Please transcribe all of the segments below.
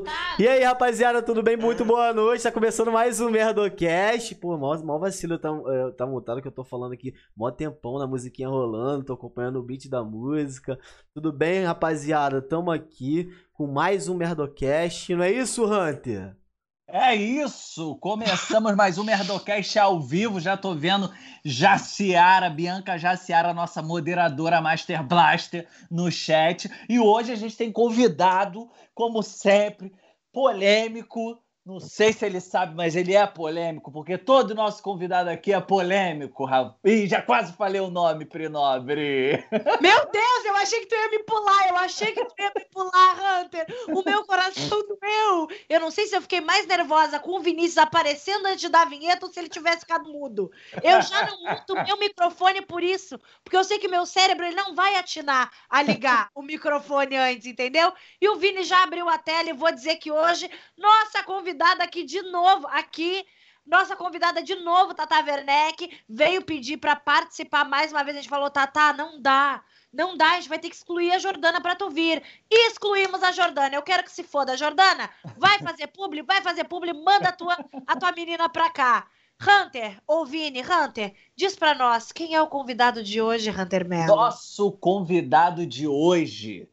Tá e aí, rapaziada, tudo bem? Muito boa noite. Tá começando mais um Merdocast. Pô, mó, mó vacilo tá, uh, tá montado que eu tô falando aqui mó tempão na musiquinha rolando, tô acompanhando o beat da música. Tudo bem, rapaziada? Tamo aqui com mais um Merdocast. Não é isso, Hunter? É isso! Começamos mais um Merdocast ao vivo. Já tô vendo Jaciara, Bianca Jaciara, nossa moderadora Master Blaster, no chat. E hoje a gente tem convidado, como sempre, polêmico, não sei se ele sabe, mas ele é polêmico, porque todo nosso convidado aqui é polêmico, Rafa. Ih, já quase falei o nome, Prinobre. Meu Deus, eu achei que tu ia me pular, eu achei que tu ia me pular, Hunter. O meu coração doeu. Eu não sei se eu fiquei mais nervosa com o Vinícius aparecendo antes da vinheta ou se ele tivesse ficado mudo. Eu já não mudo meu microfone por isso, porque eu sei que meu cérebro ele não vai atinar a ligar o microfone antes, entendeu? E o Vini já abriu a tela e vou dizer que hoje, nossa convidada convidada aqui de novo, aqui, nossa convidada de novo, Tata Werneck, veio pedir para participar mais uma vez. A gente falou, Tata, não dá. Não dá, a gente vai ter que excluir a Jordana para tu vir. E excluímos a Jordana. Eu quero que se foda. Jordana, vai fazer publi, vai fazer publi, manda a tua, a tua menina pra cá. Hunter, ou Vini, Hunter, diz para nós, quem é o convidado de hoje, Hunter Mello? Nosso convidado de hoje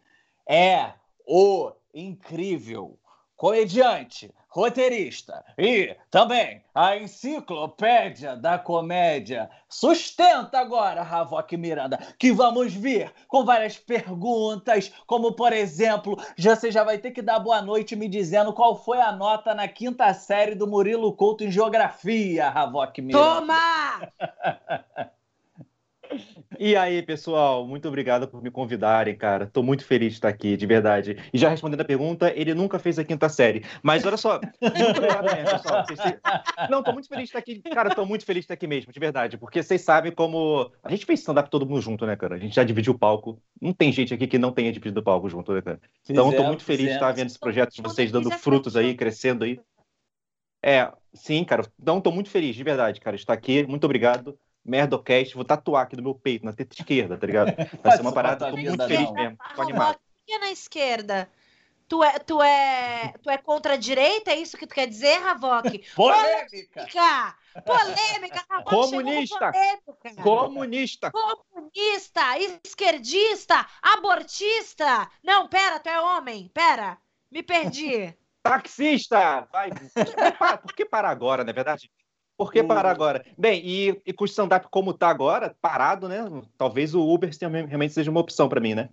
é o incrível comediante, roteirista e também a enciclopédia da comédia. Sustenta agora, Havok Miranda, que vamos vir com várias perguntas, como por exemplo, já você já vai ter que dar boa noite me dizendo qual foi a nota na quinta série do Murilo Couto em geografia, Havok Miranda. Toma! E aí, pessoal, muito obrigado por me convidarem, cara. Tô muito feliz de estar aqui, de verdade. E já respondendo a pergunta, ele nunca fez a quinta série. Mas olha só, muito obrigado mesmo, pessoal. Não, tô muito feliz de estar aqui. Cara, tô muito feliz de estar aqui mesmo, de verdade. Porque vocês sabem como. A gente fez stand-up todo mundo junto, né, cara? A gente já dividiu o palco. Não tem gente aqui que não tenha dividido o palco junto, né, cara? Então, fizemos, tô muito feliz fizemos. de estar vendo esse projeto de vocês dando frutos aí, crescendo aí. É, sim, cara. Então, tô muito feliz, de verdade, cara, de estar aqui. Muito obrigado. Merdocast, vou tatuar aqui no meu peito, na teta esquerda, tá ligado? Vai ser uma parada, tô muito feliz não. mesmo, tô animado. Na esquerda? Tu é, tu, é, tu é contra a direita? É isso que tu quer dizer, Ravok? Polêmica! Polêmica! Ravok Comunista! Polêmica. Comunista! Comunista! Esquerdista! Abortista! Não, pera, tu é homem! Pera! Me perdi! Taxista! Vai. Por que parar agora, não é verdade? Por que parar agora? Bem, e, e com o stand-up como tá agora, parado, né? Talvez o Uber realmente seja uma opção para mim, né?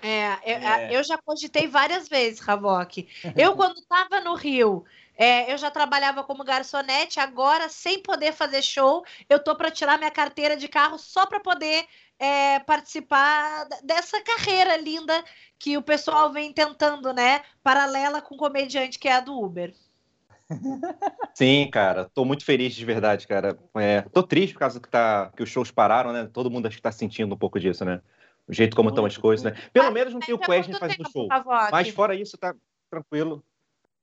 É eu, é, eu, já cogitei várias vezes, Ravok. Eu, quando estava no Rio, é, eu já trabalhava como garçonete, agora, sem poder fazer show, eu tô para tirar minha carteira de carro só para poder é, participar dessa carreira linda que o pessoal vem tentando, né? Paralela com o comediante que é a do Uber. Sim, cara, tô muito feliz de verdade, cara. É, tô triste por causa que, tá, que os shows pararam, né? Todo mundo acho que tá sentindo um pouco disso, né? O jeito como estão as coisas, né? Pelo menos não tem o Quesne fazendo show. Mas fora isso, tá tranquilo.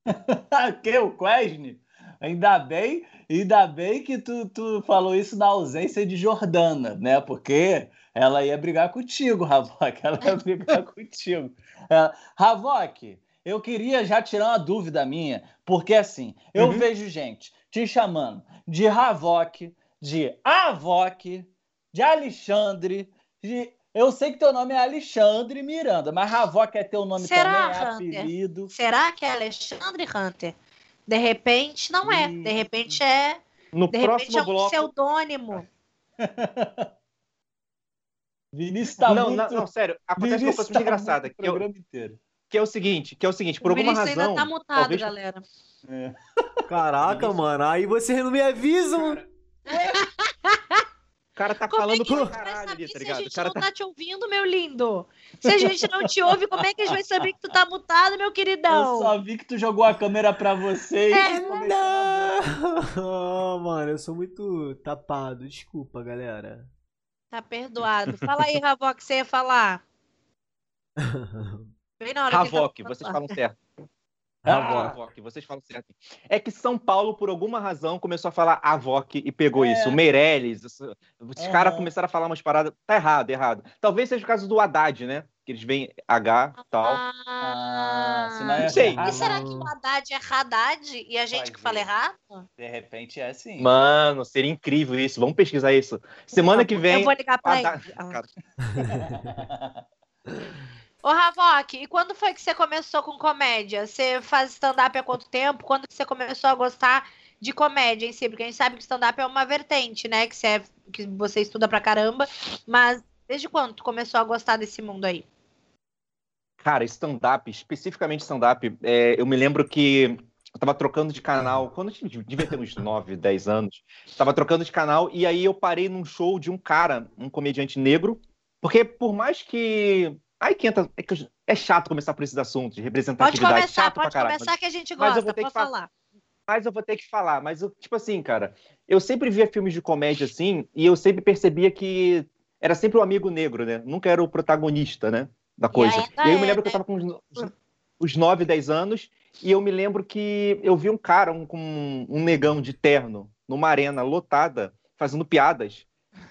que o Quesne? Ainda bem, ainda bem que tu, tu falou isso na ausência de Jordana, né? Porque ela ia brigar contigo, Ravok. Ela ia brigar contigo. É, Ravok, eu queria já tirar uma dúvida minha, porque assim, eu uhum. vejo gente te chamando de Ravok, de Avok, de Alexandre, de... Eu sei que teu nome é Alexandre Miranda, mas Ravok é teu nome Será, também, é apelido. Será que é Alexandre Hunter? De repente não é. De repente é. No de próximo repente é um bloco... pseudônimo. Vinícius tá não, muito... não, não, sério. Acontece uma coisa muito tá engraçada. Que eu, inteiro que é o seguinte, que é o seguinte, por o alguma razão... ainda tá mutado, talvez... galera. É. Caraca, mano, aí vocês não me avisam. O cara tá como falando é pro caralho ali, tá ligado? Se a gente não tá... tá... te ouvindo, meu lindo. Se a gente não te ouve, como é que a gente vai saber que tu tá mutado, meu queridão? Eu só vi que tu jogou a câmera pra vocês. É, não! mano, eu sou muito tapado. Desculpa, galera. Tá perdoado. Fala aí, Ravó, que você ia falar. Bem na hora Havok, vocês falam certo. Ah. Vocês falam certo. É que São Paulo, por alguma razão, começou a falar Avok e pegou é. isso. O Meirelles, os é. caras começaram a falar umas paradas. Tá errado, errado. Talvez seja o caso do Haddad, né? que eles veem H e tal. Ah, Ah, Não sei. ser e será que o Haddad é Haddad e a gente Pode que fala ser. errado? De repente é assim. Mano, seria incrível isso. Vamos pesquisar isso. Semana que vem. Eu vou ligar pra Haddad- ele. Ô, Ravok, e quando foi que você começou com comédia? Você faz stand-up há quanto tempo? Quando você começou a gostar de comédia em si? Porque a gente sabe que stand-up é uma vertente, né? Que você, é- que você estuda pra caramba. Mas desde quando tu começou a gostar desse mundo aí? Cara, stand-up, especificamente stand-up, é, eu me lembro que eu tava trocando de canal, quando eu devia ter uns 9, 10 anos, tava trocando de canal e aí eu parei num show de um cara, um comediante negro, porque por mais que. Ai, que entra. É, que é chato começar por esses assuntos de Pode representatividade. começar, chato pra pode caralho, começar que a gente mas eu gosta. vou ter Pode que fa- falar. mas eu vou ter que falar. Mas, eu, tipo assim, cara, eu sempre via filmes de comédia assim, e eu sempre percebia que era sempre o amigo negro, né? Nunca era o protagonista, né? Da coisa. ainda E aí eu me é, lembro que eu tava com uns, uns, uns 9, 10 anos, e eu me lembro que eu vi um cara um, com um negão de terno numa arena lotada, fazendo piadas.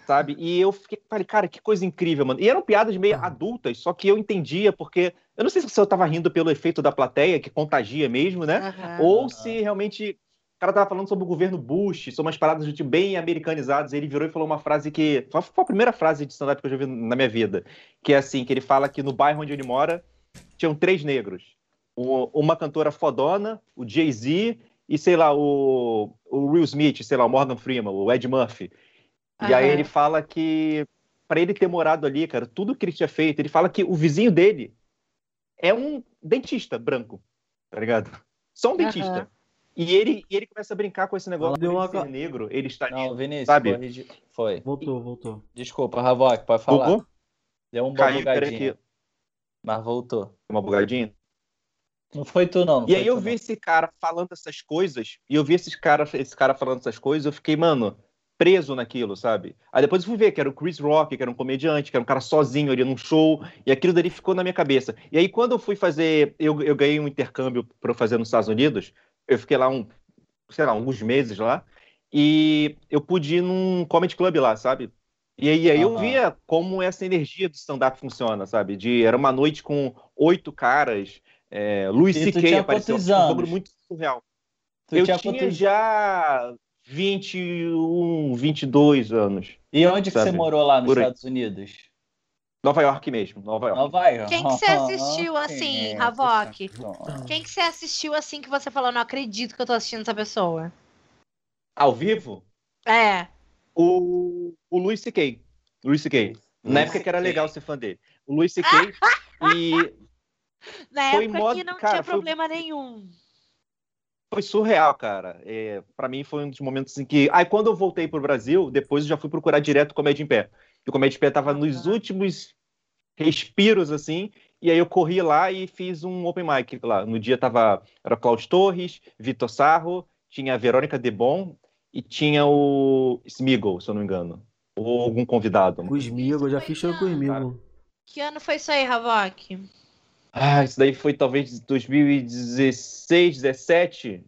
Sabe? E eu fiquei, falei, cara, que coisa incrível, mano. E eram piadas meio adultas, só que eu entendia, porque eu não sei se eu tava rindo pelo efeito da plateia, que contagia mesmo, né? Ou se realmente o cara tava falando sobre o governo Bush, sobre umas paradas de tipo, bem americanizadas, ele virou e falou uma frase que foi a primeira frase de stand-up que eu já vi na minha vida, que é assim, que ele fala que no bairro onde ele mora tinham três negros, uma cantora fodona, o Jay-Z e sei lá, o, o Will Smith, sei lá, o Morgan Freeman, o Ed Murphy. E aí ele fala que para ele ter morado ali, cara, tudo que ele tinha feito, ele fala que o vizinho dele é um dentista branco, tá ligado? Só um dentista. Aham. E ele, e ele começa a brincar com esse negócio Deu de uma ele ser negro, ele está Não, Vinícius, Sabe? corrigi- Foi. Voltou, voltou. Desculpa, Ravok, pode falar. Bugou? Deu um Caiu, bugadinho, aqui, mas voltou. uma bugadinha. Não foi tu, não. não E aí eu vi não. esse cara falando essas coisas, e eu vi esses cara, esse cara falando essas coisas, eu fiquei, mano, preso naquilo, sabe? Aí depois eu fui ver que era o Chris Rock, que era um comediante, que era um cara sozinho ali num show, e aquilo dali ficou na minha cabeça. E aí quando eu fui fazer, eu, eu ganhei um intercâmbio para fazer nos Estados Unidos, eu fiquei lá um, sei lá, alguns meses lá, e eu pude ir num comedy club lá, sabe? E aí, aí eu Aham. via como essa energia do stand-up funciona, sabe? De, era uma noite com oito caras, é, tu C.K. apareceu, um muito surreal. Tu eu tinha tinha já 21, 22 anos. E onde que você morou lá nos. Estados Unidos? Nova York mesmo, Nova York. Nova York. Quem que você assistiu, Ah, assim, quem é Ravok? Quem que você assistiu assim que você falou, não acredito que eu tô assistindo essa pessoa? Ao vivo, É. o, o Louis C.K. Louis C.K. Na época que era legal ser fã dele. O Louis C.K. e Na Foi época modo- que não cara, tinha foi- problema nenhum. Foi surreal, cara. É, para mim foi um dos momentos em que. Aí quando eu voltei pro Brasil, depois eu já fui procurar direto Comédia em Pé. E o Comédia em Pé tava nos últimos respiros, assim. E aí eu corri lá e fiz um open mic lá. No dia tava. Era o Cláudio Torres, Vitor Sarro, tinha a Verônica Debon e tinha o Smigol, se eu não me engano. Ou algum convidado. Migo, eu já fiz show com os Migo. Que ano foi isso aí, Ravok? Ah, isso daí foi talvez 2016, 17.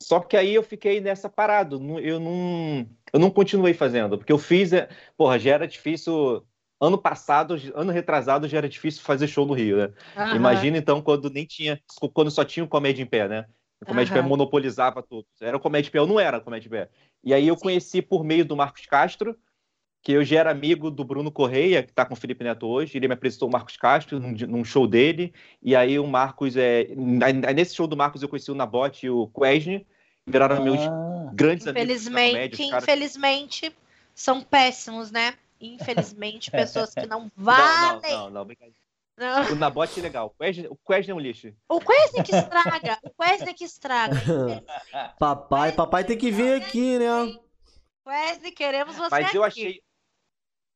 Só que aí eu fiquei nessa parado. Não- Eu não, eu não continuei fazendo, porque eu fiz, é, porra, já era difícil. Ano passado, ano retrasado, já era difícil fazer show no Rio, né? Aham. Imagina então quando nem tinha, quando só tinha o comédia em pé, né? O comédia em pé monopolizava tudo. Era o comédia em pé, eu não era comédia em pé. E aí eu Sim. conheci por meio do Marcos Castro, que eu já era amigo do Bruno Correia, que está com o Felipe Neto hoje. Ele me apresentou o Marcos Castro num, num show dele. E aí o Marcos, é, aí nesse show do Marcos eu conheci o Nabote e o Quesne, viraram meus Ah, grandes amigos da Infelizmente, comédia. os caras- infelizmente, são péssimos, né? Infelizmente, pessoas que não Não, valem. não, não, não, brincadeira. Não. O Nabote é legal. O Quesne, é um lixo. O Quesne que estraga, o Quesne que estraga. Papai, papai tem que vir aqui, né? Wesley, queremos você Mas eu aqui. achei.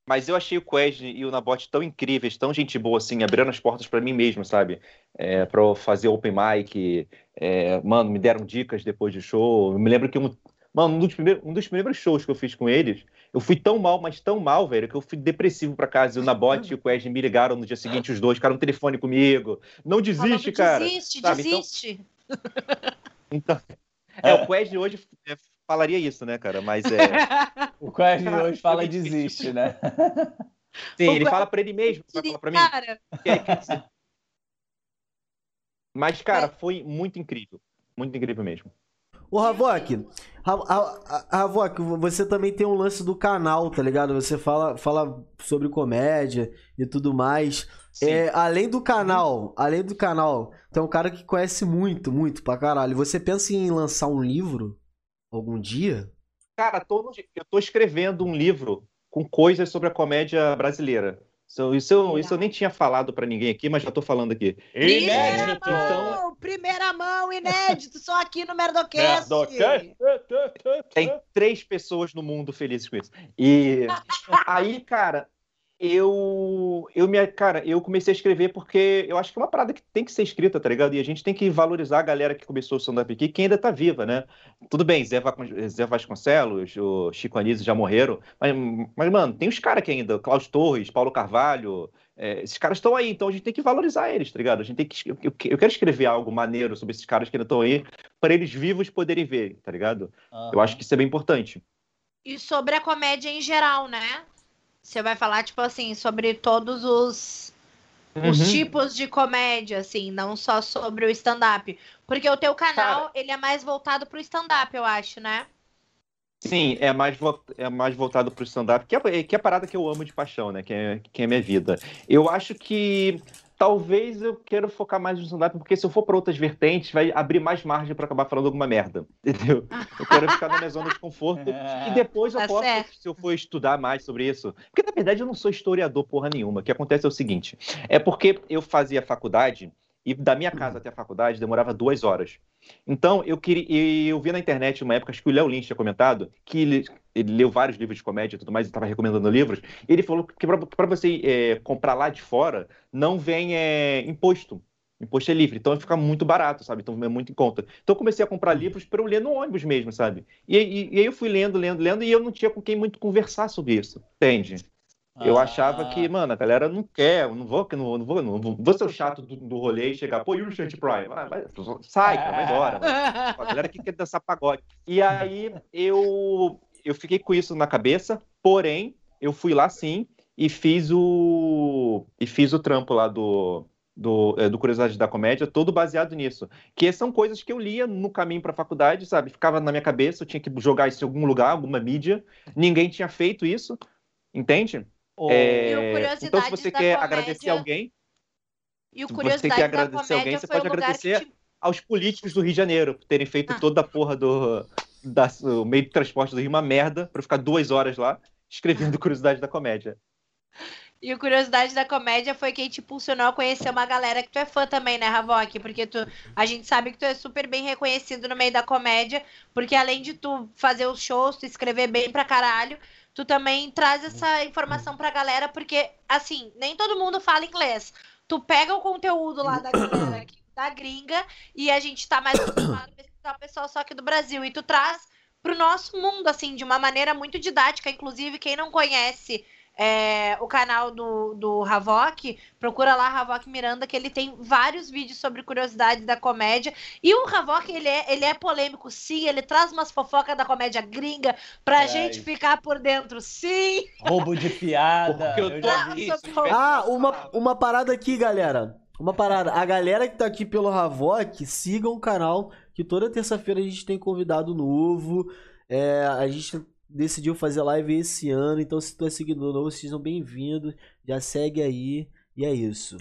Mas eu achei o Quesne e o Nabote tão incríveis, tão gente boa, assim, abrindo as portas pra mim mesmo, sabe? É, pra eu fazer open mic. é, mano, me deram dicas depois do show. Eu me lembro que um. Mano, um dos, primeiros, um dos primeiros shows que eu fiz com eles, eu fui tão mal, mas tão mal, velho, que eu fui depressivo pra casa. E o Nabote e o Quesne me ligaram no dia seguinte, os dois, ficaram no telefone comigo. Não desiste, Falando, cara. Desiste, sabe? Então- desiste. Então, é, o Quesne hoje é, falaria isso, né, cara? Mas é. o Cara, hoje fala diverti desiste, né? Sim, O ele fala pra ele mesmo, vai falar pra mim. Cara, é Mas, cara, foi muito incrível. Muito incrível mesmo. Ô, Havok, Ra- Ra- Havok, você também tem um lance do canal, tá ligado? Você fala, fala sobre comédia e tudo mais. É, além do canal, além do canal, tem um cara que conhece muito, muito pra caralho. Você pensa em lançar um livro algum dia? Cara, tô no- eu tô escrevendo um livro com coisas sobre a comédia brasileira. Isso, isso, eu, isso eu nem tinha falado pra ninguém aqui, mas já tô falando aqui. primeira Inédito. mão, primeira mão, inédito, só aqui no Merdocast. Merdocast. Tem três pessoas no mundo felizes com isso. E aí, cara, eu, eu me, cara, eu comecei a escrever porque eu acho que é uma parada que tem que ser escrita, tá ligado? E a gente tem que valorizar a galera que começou o stand-up aqui, que ainda tá viva, né? Tudo bem, Zé, Zé Vasconcelos, o Chico Anísio já morreram, mas, mas mano, tem os caras que ainda, Klaus Torres, Paulo Carvalho, é, esses caras estão aí, então a gente tem que valorizar eles, tá ligado? A gente tem que, eu, eu quero escrever algo maneiro sobre esses caras que ainda estão aí, para eles vivos poderem ver, tá ligado? Eu acho que isso é bem importante. E sobre a comédia em geral, né? Você vai falar, tipo assim, sobre todos os, os Uhum. tipos de comédia, assim, não só sobre o stand-up. Porque o teu canal, ele é mais voltado pro stand-up, eu acho, né? Sim, é mais, é mais voltado pro stand-up, que é, que é a parada que eu amo de paixão, né? Que é, que é minha vida. Eu acho que talvez eu quero focar mais no stand-up, porque se eu for para outras vertentes, vai abrir mais margem para acabar falando alguma merda. Entendeu? Eu quero ficar na minha zona de conforto. E depois eu Tá posso, certo. se eu for estudar mais sobre isso. Porque, na verdade, eu não sou historiador porra nenhuma. O que acontece é o seguinte: é porque eu fazia faculdade e da minha casa até a faculdade demorava duas horas. Então, eu queria. Eu vi na internet uma época, acho que o Léo Lynch tinha comentado, que ele, ele leu vários livros de comédia e tudo mais, e estava recomendando livros. Ele falou que para você é, comprar lá de fora, não vem é, imposto. Imposto é livre, então fica muito barato, sabe? Então é muito em conta. Então eu comecei a comprar livros para eu ler no ônibus mesmo, sabe? E, e- e aí eu fui lendo, lendo, lendo, e eu não tinha com quem muito conversar sobre isso, entende? Eu Ah. achava que, mano, a galera não quer, eu não vou, não, não vou, não vou, ser o chato do, do rolê e chegar, pô, e o Chant Prime? Vai, vai, sai, cara, vai embora. mano. A galera que quer dançar pagode. E aí eu, eu fiquei com isso na cabeça, porém, eu fui lá sim e fiz o. E fiz o trampo lá do. Do, é, do Curiosidade da Comédia, todo baseado nisso. Que são coisas que eu lia no caminho para a faculdade, sabe? Ficava na minha cabeça, eu tinha que jogar isso em algum lugar, alguma mídia. Ninguém tinha feito isso, entende? E É, então, se você quer Comédia- agradecer alguém, E o Se você Curiosidade quer da agradecer Comédia alguém, você pode agradecer te... aos políticos do Rio de Janeiro por terem feito Ah. toda a porra do da- o meio de transporte do Rio uma merda pra eu ficar duas horas lá escrevendo Curiosidade da Comédia. E o Curiosidade da Comédia foi quem te impulsionou a conhecer uma galera que tu é fã também, né, Havok? Porque tu, a gente sabe que tu é super bem reconhecido no meio da comédia, porque além de tu fazer os shows, tu escrever bem pra caralho, tu também traz essa informação pra galera, porque, assim, nem todo mundo fala inglês. Tu pega o conteúdo lá da galera da gringa, e a gente tá mais acostumado a pesquisar o pessoal só aqui do Brasil, e tu traz pro nosso mundo, assim, de uma maneira muito didática. Inclusive, quem não conhece é, o canal do, do Havok, procura lá Havok Miranda, que ele tem vários vídeos sobre curiosidades da comédia. E o Havok, ele é, ele é polêmico, sim, ele traz umas fofocas da comédia gringa pra É gente ficar por dentro, sim. Roubo de piada. Eu tô Ah, Ah, uma, uma parada aqui, galera. Uma parada. A galera que tá aqui pelo Havok, sigam o canal, que toda terça-feira a gente tem convidado novo. É, a gente decidiu fazer live esse ano, então se tu é seguidor novo, sejam bem-vindos. Já segue aí. E é isso.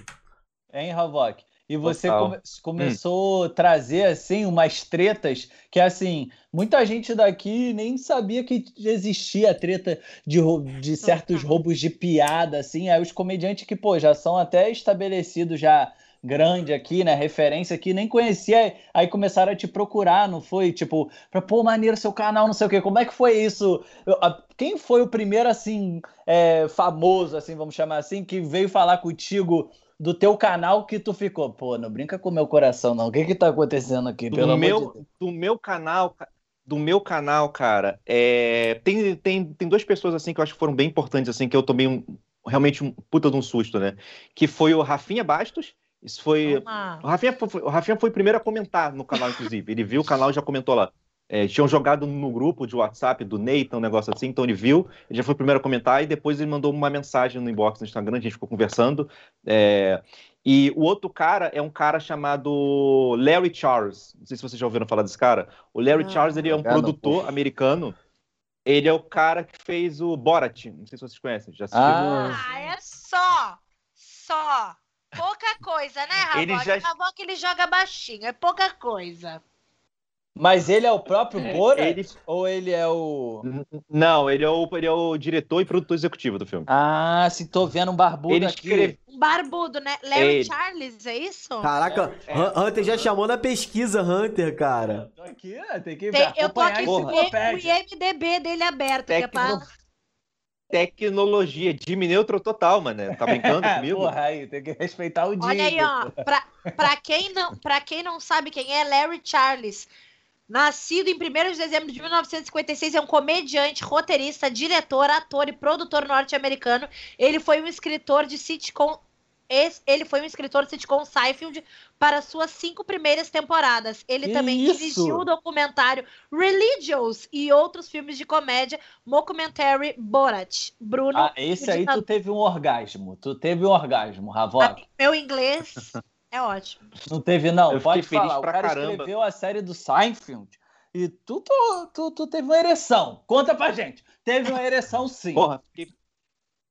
Hein, Havok? E você come- começou a trazer, assim, umas tretas que, assim, muita gente daqui nem sabia que existia treta de, de certos roubos de piada, assim. Aí os comediantes que, pô, já são até estabelecidos já grande aqui, né, referência aqui, nem conhecia, aí começaram a te procurar, não foi? Tipo, pra, pô, maneiro seu canal, não sei o quê. Como é que foi isso? Eu- a- Quem foi o primeiro, assim, é, famoso, assim, vamos chamar assim, que veio falar contigo do teu canal que tu ficou, pô, não brinca com o meu coração, não. O que que tá acontecendo aqui, pelo Do amor de meu, Deus? do meu canal, ca- do meu canal, cara, é, tem, tem, tem duas pessoas assim que eu acho que foram bem importantes, assim, que eu tomei um, realmente um puta de um susto, né? Que foi o Rafinha Bastos. Isso foi. Ah, O Rafinha foi, o Rafinha foi o primeiro a comentar no canal, inclusive. Ele viu o canal e já comentou lá. é, tinham jogado no grupo de WhatsApp do Nathan, um negócio assim, então ele viu, ele já foi o primeiro a comentar e depois ele mandou uma mensagem no inbox no Instagram, a gente ficou conversando. É, e o outro cara é um cara chamado Larry Charles. Não sei se vocês já ouviram falar desse cara. O Larry Ah, Charles ele é um cara, não, produtor americano. Ele é o cara que fez o Borat. Não sei se vocês conhecem. Já? Ah. Ah, é só. Só. Pouca coisa, né, Rabok? Ele já- Rabok ele joga baixinho, é pouca coisa. Mas ele é o próprio É, Borat? ele- Ou ele é o. Não, ele é, o, ele é o diretor e produtor executivo do filme. Ah, se tô vendo um barbudo Ele aqui. escreve- Um barbudo, né? Larry Ele. Charles, é isso? Caraca, É. Hun- Hunter já chamou na pesquisa, Hunter, cara. Tô aqui, ó, tem que Tem- eu tô aqui com o. IMDB dele aberto, que é pra... Tecno- Tecnologia, Jimmy Neutron total, mano. Tá brincando comigo? Porra, aí, tem que respeitar o dia. Olha aí, ó. Pra, pra, quem não, pra quem não sabe quem é Larry Charles, nascido em 1 de dezembro de 1956, é um comediante, roteirista, diretor, ator e produtor norte-americano. Ele foi um escritor de sitcom. Ele foi um escritor de sitcom Seinfeld para suas cinco primeiras temporadas. Ele Que também isso? dirigiu o documentário Religious e outros filmes de comédia, Mockumentary Borat. Bruno, Ah, esse aí tu teve um orgasmo. Tu teve um orgasmo, Ravok. meu inglês é ótimo. Não teve, não. Eu Pode feliz falar. O cara caramba. escreveu a série do Seinfeld e tu, tu, tu, tu teve uma ereção. Conta pra gente. Teve uma ereção sim. Porra, fiquei...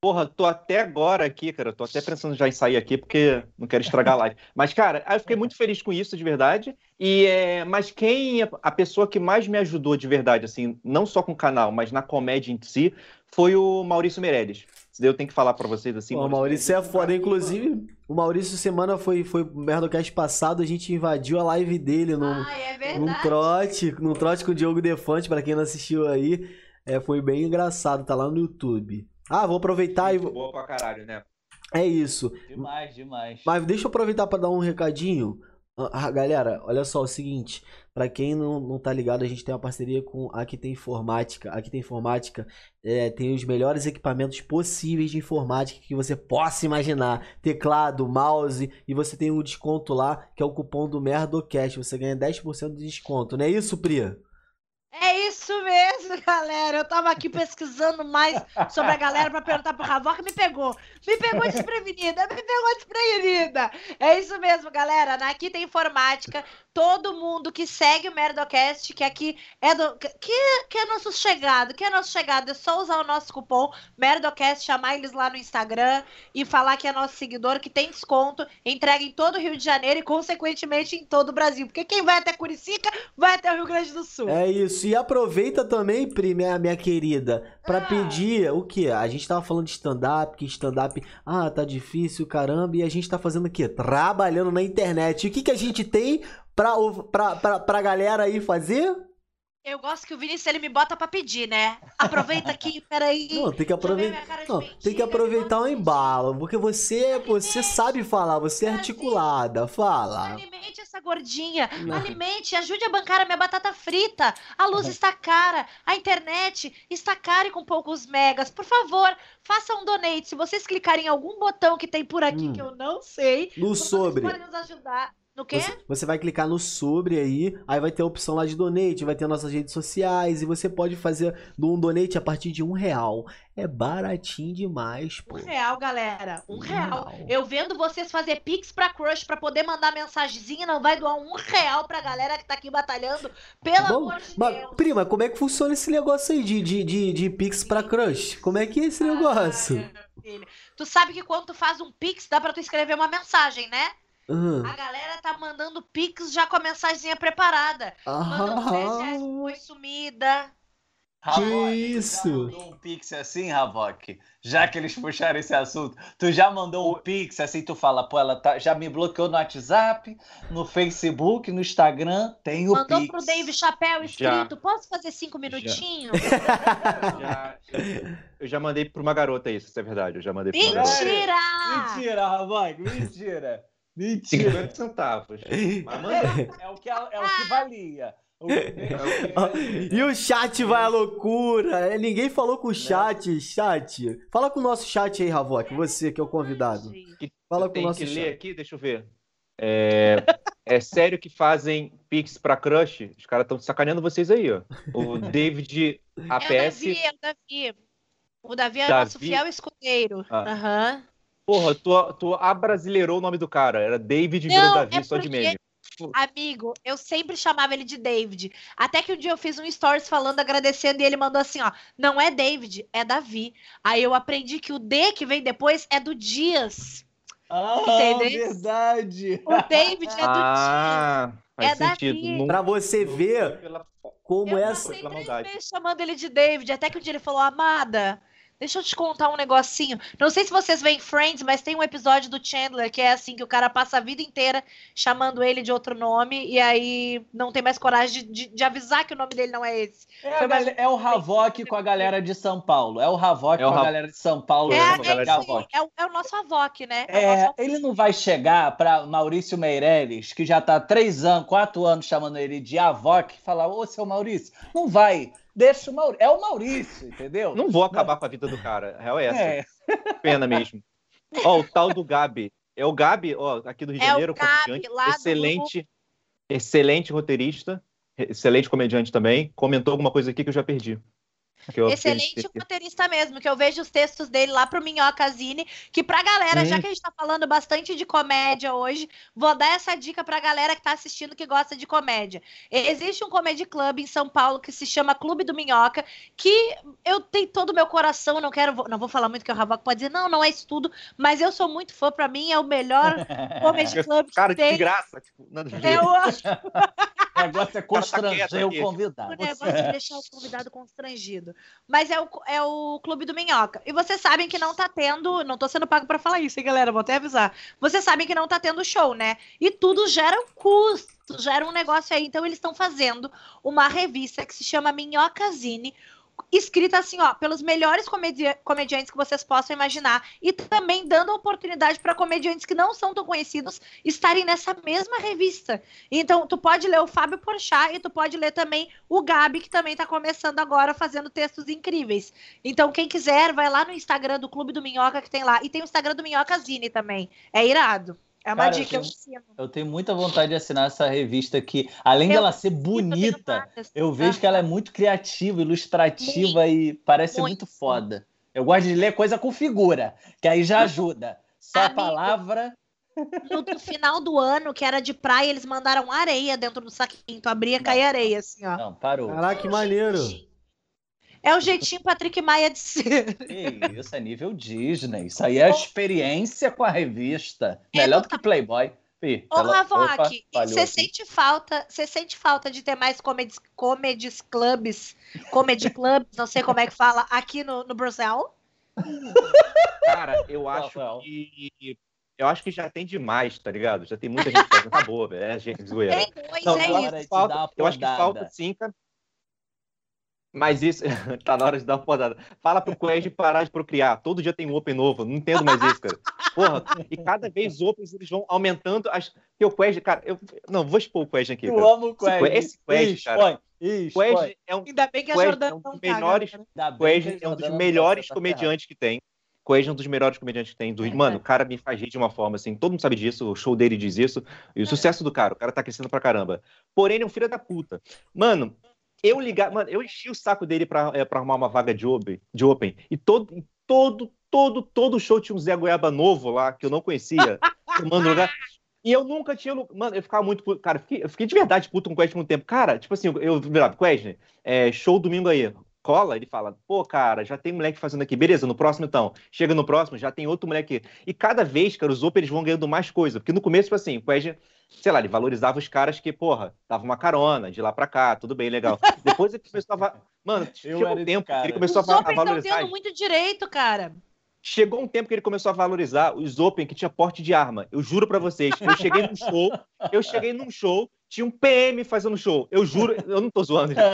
Porra, tô até agora aqui, cara. Tô até pensando já em sair aqui, porque não quero estragar a live. Mas, cara, eu fiquei muito feliz com isso, de verdade. E, é... Mas quem... A pessoa que mais me ajudou de verdade, assim, não só com o canal, mas na comédia em si, foi o Maurício Meirelles. Eu tenho que falar pra vocês, assim. Pô, o Maurício é foda. Inclusive, o Maurício, semana foi, foi Merdocast passado, a gente invadiu a live dele num, Ah, é num trote, num trote com o Diogo Defante, pra quem não assistiu aí. É, foi bem engraçado, tá lá no YouTube. Ah, vou aproveitar e. vou- Boa pra caralho, né? É isso. Demais, demais. Mas deixa eu aproveitar pra dar um recadinho. Ah, ah, galera, olha só, é o seguinte, pra quem não, não tá ligado, a gente tem uma parceria com a Aqui Tem Informática. Aqui Tem Informática é, tem os melhores equipamentos possíveis de informática que você possa imaginar. Teclado, mouse, e você tem um desconto lá, que é o cupom do Merdocast. Você ganha 10% de desconto, não é isso, Priya? É isso mesmo, galera. Eu tava aqui pesquisando mais sobre a galera pra perguntar pro Ravoca me pegou. Me pegou desprevenida, me pegou desprevenida. É isso mesmo, galera. Aqui tem informática. Todo mundo que segue o Merdocast, que aqui é do. Que, que é nosso chegado, que é nosso chegado, é só usar o nosso cupom Merdocast, chamar eles lá no Instagram e falar que é nosso seguidor, que tem desconto, entrega em todo o Rio de Janeiro e, consequentemente, em todo o Brasil. Porque quem vai até Curicica vai até o Rio Grande do Sul. É isso. E aproveita também, Pri, minha, minha querida, pra Ah. pedir o quê? A gente tava falando de stand-up, que stand-up, ah, tá difícil, caramba, e a gente tá fazendo o quê? Trabalhando na internet. E o que, que a gente tem pra, o- pra, pra, pra galera aí fazer? Eu gosto que o Vinícius ele me bota pra pedir, né? Aproveita aqui, peraí. Não, tem que aproveitar. Não, mentira, tem que aproveitar o embalo, porque você, você sabe falar, você é articulada, fala. Alimente essa gordinha, Não. alimente, ajude a bancar a minha batata frita. A luz está cara, a internet está cara e com poucos megas. Por favor, faça um donate. Se vocês clicarem em algum botão que tem por aqui Hum. que eu não sei, No sobre. podem nos ajudar. No quê? Você, você vai clicar no sobre aí, aí vai ter a opção lá de donate, vai ter nossas redes sociais e você pode fazer um donate a partir de um real. É baratinho demais, Um pô. real, galera. Um Um real. real. Eu vendo vocês fazer pix pra crush pra poder mandar mensagenzinha, não vai doar um real pra galera que tá aqui batalhando. Pelo Bom, amor de mas, Deus. prima, como é que funciona esse negócio aí de, de, de, de Pix pra crush? Como é que é esse negócio? Filho. Tu sabe que quando tu faz um pix, dá pra tu escrever uma mensagem, né? Aham. A galera tá mandando pix já com a mensagenzinha preparada. Mandando 10 reais, foi sumida. Isso? Já mandou um pix assim, Ravok? Já que eles puxaram esse assunto, tu já mandou um pix assim, tu fala, pô, ela tá- já me bloqueou no WhatsApp, no Facebook, no Instagram, tem o Mandou pix. pro Dave Chapéu escrito: Posso fazer cinco minutinhos? Já- eu já mandei pra uma garota isso, isso é verdade. Eu já mandei pra uma garota. Mentira! Mentira, Ravok, mentira. Mentira. 50 centavos. Mas mandei. É o que, ela- é o que valia. O que- é o que valia. E o chat vai à loucura. É, Ninguém falou com o chat, chat. Fala com o nosso chat aí, Ravok, você que é o convidado. Fala com o Tem nosso que chat. ler aqui, deixa eu ver. É, É sério que fazem Pix pra crush? Os caras estão sacaneando vocês aí, ó. O David É o APS. Davi, é o Davi. O Davi é Davi? nosso fiel escudeiro. Ah. Aham. Porra, tu, tu abrasileirou o nome do cara. Era David Não, virou Davi é só de meme. Amigo, eu sempre chamava ele de David. Até que um dia eu fiz um stories falando, agradecendo, e ele mandou assim, ó. Não é David, é Davi. Aí eu aprendi que o D que vem depois é do Dias. Ah, Entendeu? verdade. O David é do Dias. Ah, faz É Davi. sentido. Não- Pra você ver como Eu essa. passei Pela três maldade. meses chamando ele de David, até que um dia ele falou, amada, deixa eu te contar um negocinho. Não sei se vocês veem Friends, mas tem um episódio do Chandler que é assim, que o cara passa a vida inteira chamando ele de outro nome, e aí não tem mais coragem de, de- de avisar que o nome dele não é esse. É, mais- é o Havok com a galera de São Paulo. É o Havok É o com a galera de São Paulo. É, chama é, a galera de isso aí, Havok. é, o, é o nosso Avoc, né? É É, ele não vai chegar para Maurício Meirelles, que já está há três anos, quatro anos chamando ele de Avoc, e falar: Ô, seu Maurício, não vai, deixa o Maurício. É o Maurício, entendeu? Não vou acabar com a vida do cara. A real é essa. É. Pena mesmo. Ó, o tal do Gabi. É o Gabi, ó, aqui do Rio de É o Janeiro, Gabi, comediante, lá do excelente, excelente roteirista, excelente comediante também. Comentou alguma coisa aqui que eu já perdi. Que eu Excelente roteirista mesmo, que eu vejo os textos dele lá pro Minhocazine, que pra galera, já Hum. que a gente tá falando bastante de comédia hoje, vou dar essa dica pra galera que tá assistindo que gosta de comédia. Existe um comedy club em São Paulo que se chama Clube do Minhoca, que eu tenho todo o meu coração, não quero, não vou falar muito que o Ravaco pode dizer, não, não é isso tudo, mas eu sou muito fã, pra mim é o melhor comedy club que Cara, tem. que graça. Tipo, nada. Eu acho O negócio é tá constranger quieto o convidado. o negócio de deixar o convidado constrangido. Mas é o, é o Clube do Minhoca. E vocês sabem que não tá tendo. Não tô sendo pago pra falar isso, hein, galera? Vou até avisar. Vocês sabem que não tá tendo show, né? E tudo gera um custo, gera um negócio aí. Então eles estão fazendo uma revista que se chama Minhocazine. Escrita assim, ó, pelos melhores comedia- comediantes que vocês possam imaginar. E também dando oportunidade para comediantes que não são tão conhecidos estarem nessa mesma revista. Então, tu pode ler o Fábio Porchat e tu pode ler também o Gabi, que também tá começando agora fazendo textos incríveis. Então, quem quiser, vai lá no Instagram do Clube do Minhoca, que tem lá. E tem o Instagram do Minhoca Zine também. É irado. É uma Cara, dica, eu eu ensino. Eu tenho muita vontade de assinar essa revista que, além Eu dela ser bonita, várias. eu vejo que ela é muito criativa, ilustrativa e parece muito, Muito. foda. Eu gosto de ler coisa com figura, que aí já ajuda. Só a Amigo. palavra. No, no final do ano, que era de praia, eles mandaram areia dentro do saquinho. Tu abria e caía areia, assim, ó. Não, parou. Caraca, que maneiro. É o jeitinho Patrick Maia de ser. Que isso, é nível Disney. Isso aí é a experiência com a revista. É Melhor do total. que Playboy. Ih, Ô, ela- falhou você sente falta, você sente falta de ter mais comedies, comedies clubs, comedy clubs, não sei como é que fala, aqui no, no Brasil? Cara, eu acho que. Eu acho que já tem demais, tá ligado? Já tem muita gente fazendo. Tá boa, velho. É gente zoeira. Tem dois, Não, é eu, isso. acho de que falta, eu acho que falta sim, cara. Mas isso. tá na hora de dar uma podada. Fala pro Quest parar de procriar. Todo dia tem um Open novo. Não entendo mais isso, cara. Porra, e cada vez Opens eles vão aumentando as. Porque o Quest, cara, eu. Não, vou expor o Quest aqui. Eu Cara. amo o Quest. Esse Quest, cara. Expõe. Quest é um, Ainda bem que a Jordana é um não dos caga, melhores- né? Bem Quest é um dos não melhores tá comediantes que tem. Quest é um dos melhores comediantes que tem. Do... É, Mano, é. o cara me faz rir de uma forma assim. Todo mundo sabe disso. O show dele diz isso. E o sucesso do cara. O cara tá crescendo pra caramba. Porém, ele é um filho da puta. Mano, eu ligar. Mano, eu enchi o saco dele pra, é, pra arrumar uma vaga de open. De open e todo, todo, todo, todo show tinha um Zé Goiaba novo lá, que eu não conhecia, tomando lugar. E eu nunca tinha. Mano, eu ficava muito. Cara, eu fiquei, eu fiquei de verdade puto com o Quest um tempo. Cara, tipo assim, eu virava, Quest, é, show domingo aí. Cola, ele fala, pô, cara, já tem moleque fazendo aqui. Beleza, no próximo então. Chega no próximo, já tem outro moleque. E cada vez, cara, os Open eles vão ganhando mais coisa. Porque no começo, tipo assim, o Quest, sei lá, ele valorizava os caras que, porra, dava uma carona de lá pra cá, tudo bem, legal. Depois ele começou a. Mano, Eu chegou esse tempo ele começou a, Os a estão valorizar. tendo muito direito, cara. Chegou um tempo que ele começou a valorizar os Open que tinha porte de arma. Eu juro pra vocês. Eu cheguei num show, eu cheguei num show, tinha um PM fazendo show. Eu juro, eu não tô zoando. gente.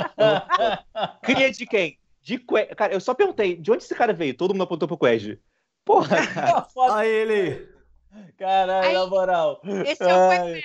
Cria de quem? De Que... Cara, eu só perguntei, de onde esse cara veio? Todo mundo apontou pro Quest. Porra, cara. Aí ele. Caralho, Aí- na moral. Esse é o Ai,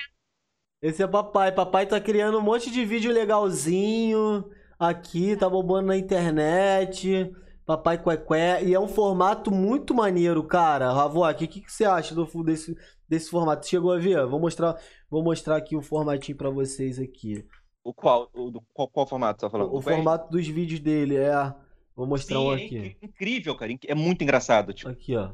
Esse é papai. Papai tá criando um monte de vídeo legalzinho aqui, tá bombando na internet. Papai Quequé. E é um formato muito maneiro, cara. Ravok, o que, que você acha do, desse, desse formato? Chegou a ver? Vou mostrar, vou mostrar aqui o formatinho pra vocês aqui. O qual? O, qual, qual formato você tá falando? O, o formato dos vídeos dele, é. Vou mostrar Sim, um é aqui. inc- incrível, cara. É muito engraçado. Tipo, Aqui, ó.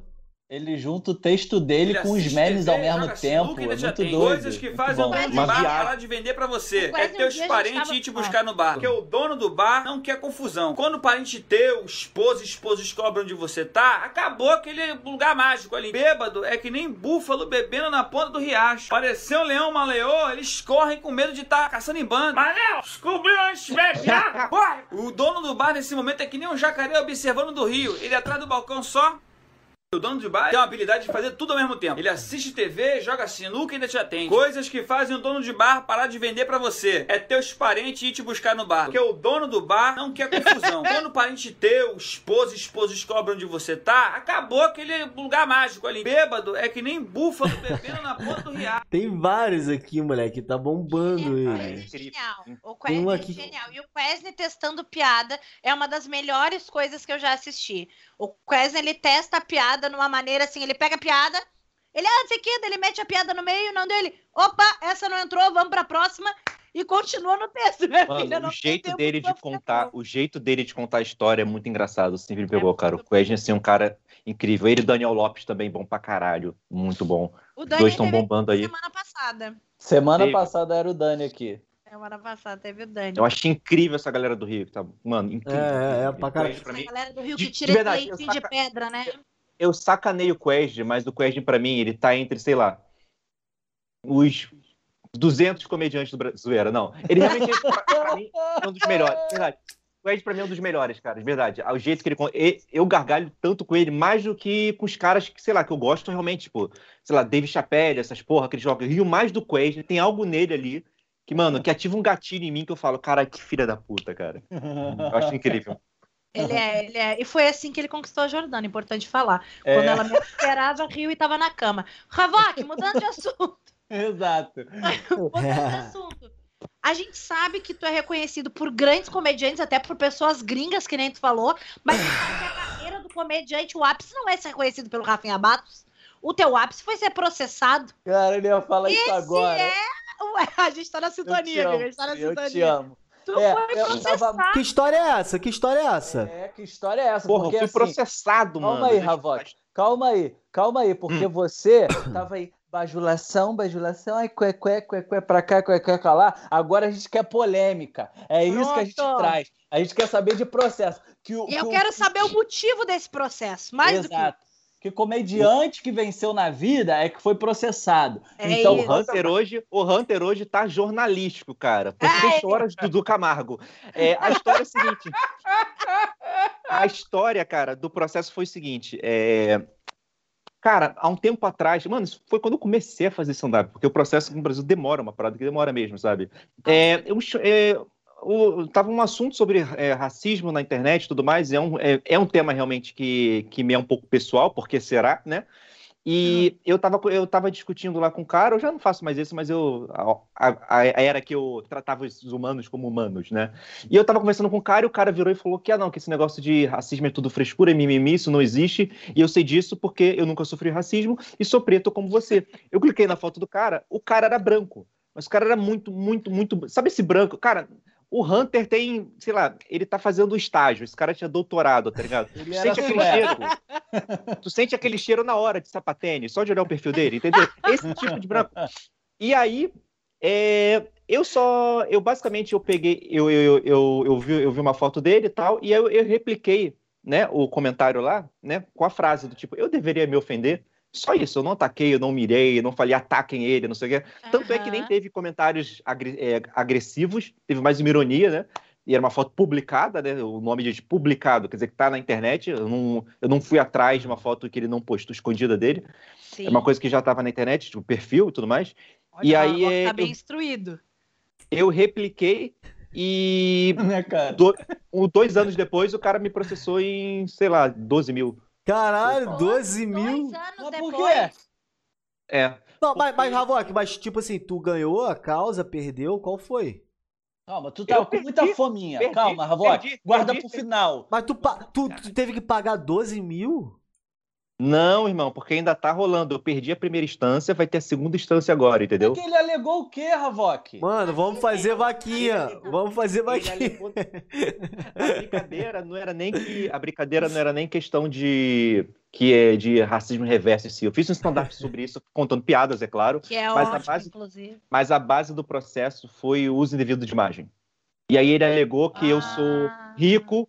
Ele junta o texto dele Ele com os memes TV, ao mesmo tempo. sinuca, É muito tem doido. coisas que fazem o bom. dono do bar parar de vender pra você. É teus um parentes tava- ir te buscar no bar. Porque o dono do bar não quer confusão. Quando o parente teu, esposo e esposa descobrem onde você tá, acabou aquele lugar mágico ali. Bêbado é que nem búfalo bebendo na ponta do riacho. Pareceu um leão, uma leoa, eles correm com medo de estar caçando em banda. Manel, descobriu antes, bebe água, corre! O dono do bar nesse momento é que nem um jacaré observando do rio. Ele atrás do balcão só o dono de bar tem uma habilidade de fazer tudo ao mesmo tempo. Ele assiste TV, joga sinuca e ainda te atende. Coisas que fazem o dono de bar parar de vender pra você. É teus parentes ir te buscar no bar. Porque o dono do bar não quer confusão. Quando o parente teu, esposo e esposa descobrem onde você tá, acabou aquele lugar mágico ali. Bêbado é que nem búfalo bebendo na ponta do riacho. Tem vários aqui, moleque. Tá bombando Ele ele. é genial. O Tem um Quesne aqui- é genial. E o Quesne testando piada é uma das melhores coisas que eu já assisti. O Quesne, ele testa a piada numa maneira assim, ele pega a piada, ele, ah, não sei o daí ele mete a piada no meio, não dele, opa, essa não entrou, vamos pra próxima, e continua no texto. Minha filha, Mano, não o jeito dele de contar, ficar, o jeito dele de contar a história é muito engraçado. Sempre me pegou, muito cara. O bom. Quest assim, é um cara incrível. Ele e Daniel Lopes também, bom pra caralho. Muito bom. O Os Dani dois estão bombando aí. semana passada. Semana Teve. passada era o Dani aqui. Semana passada teve o Dani. Eu achei incrível essa galera do Rio. Tá... Mano, incrível. É, é, é, pra caralho. Quest, pra Essa mim, galera do Rio de- que de tira verdade, esse eu leitinho de saca- pedra, né? Eu sacaneio o Quest, mas o Quest, pra mim, ele tá entre, sei lá, os 200 comediantes do Brasil. Não. Ele realmente, pra mim, é um dos melhores. Verdade. O Quest, pra mim, é um dos melhores, cara. De verdade. O jeito que ele. Eu gargalho tanto com ele, mais do que com os caras que, sei lá, que eu gosto realmente, tipo, sei lá, Dave Chappelle, essas porra que ele joga. Rio mais do Quest. Tem algo nele ali que, mano, que ativa um gatilho em mim que eu falo, cara, que filha da puta, cara. Eu acho incrível. Ele é, ele é. E foi assim que ele conquistou a Jordana, importante falar. É. Quando ela me esperava, riu e tava na cama. Ravok, mudando de assunto. Exato. Mudando de assunto. A gente sabe que tu é reconhecido por grandes comediantes, até por pessoas gringas, que nem tu falou, mas a carreira do comediante, o ápice não é ser reconhecido pelo Rafinha Batos. O teu ápice foi ser processado. Cara, ele ia falar isso Esse agora. é. Ué, a gente tá na sintonia, amiga. A gente tá na eu te sintonia. amo. Tu É, foi eu tava- processado. Que história é essa? Que história é essa? É, que história é essa? Porra, eu Porque fui assim, processado, calma mano. aí, eu Ravok. falar. Calma aí, calma aí, porque Hum. você tava aí, bajulação, bajulação, ai, cué, cué, cué, cué, pra cá, cué, cué, pra lá. Agora a gente quer polêmica. É isso que a gente Pronto. traz. A gente quer saber de processo. Que o, E eu o- quero saber o motivo desse processo. Mais do que. Que comediante que venceu na vida é que foi processado. É então, isso. O Hunter hoje, o Hunter hoje tá jornalístico, cara. Por Ai. seis horas do Dudu Camargo. É, a história é a seguinte. A história, cara, do processo foi o seguinte. é, Cara, há um tempo atrás, mano, isso foi quando eu comecei a fazer stand-up, porque o processo no Brasil demora, uma parada que demora mesmo, sabe? É, eu, é, o- tava um assunto sobre é, racismo na internet e tudo mais, é um, é, é um tema realmente que, que me é um pouco pessoal, porque será, né? E eu, tava, co- eu tava discutindo lá com o cara, eu já não faço mais isso, mas eu. A, a- a era que eu tratava os humanos como humanos, né? E eu tava conversando com o cara e o cara virou e falou que, ah, não, que esse negócio de racismo é tudo frescura, é mimimi, isso não existe. E eu sei disso porque eu nunca sofri racismo e sou preto como você. Eu cliquei na foto do cara, o cara era branco. Mas o cara era muito, muito, muito. Sabe esse branco? Cara, o Hunter tem, sei lá, ele tá fazendo estágio. Esse cara tinha doutorado, tá ligado? Ele Tu sente aquele cheiro. Tu sente aquele cheiro na hora de sapatênis, só de olhar o perfil dele, entendeu? Esse tipo de branco. E aí, é, eu só. Eu basicamente eu peguei, eu, eu, eu, eu, vi, eu vi uma foto dele e tal, e eu, eu repliquei né, o comentário lá, né, com a frase do tipo, eu deveria me ofender. Só isso, eu não ataquei, eu não mirei, eu não falei ataquem ele, não sei o quê. Tanto é que nem teve comentários é, agressivos, teve mais uma ironia, né? E era uma foto publicada, né? O nome diz publicado, quer dizer que tá na internet. Eu não, eu não fui atrás de uma foto que ele não postou escondida dele. Sim. É uma coisa que já tava na internet, tipo, perfil e tudo mais. Olha, e aí, Ravok é, tá bem eu- instruído. Eu repliquei e né, cara? do- um, dois anos depois o cara me processou em, sei lá, 12 mil. Caralho, Dois- 12 Dois mil. anos Mas por quê? É. Não, mas, mas Ravok, mas tipo assim, tu ganhou a causa, perdeu, qual foi? Calma, tu tava Eu com muita fominha. perdi, Calma, Ravok, guarda perdi. pro final. Mas tu, tu, tu teve que pagar 12 mil? Não, irmão, porque ainda tá rolando. Eu perdi a primeira instância, vai ter a segunda instância agora, entendeu? Porque ele alegou o quê, Ravok? Mano, vamos fazer vaquinha. Vamos fazer vaquinha. alegou- A brincadeira não era nem que a brincadeira não era nem questão de que é de racismo reverso em si. Eu fiz um stand-up sobre isso, contando piadas, é claro, Que é Mas a ótimo, base- inclusive. mas a base do processo foi o uso indevido de imagem. E aí ele alegou que eu sou Ah. rico,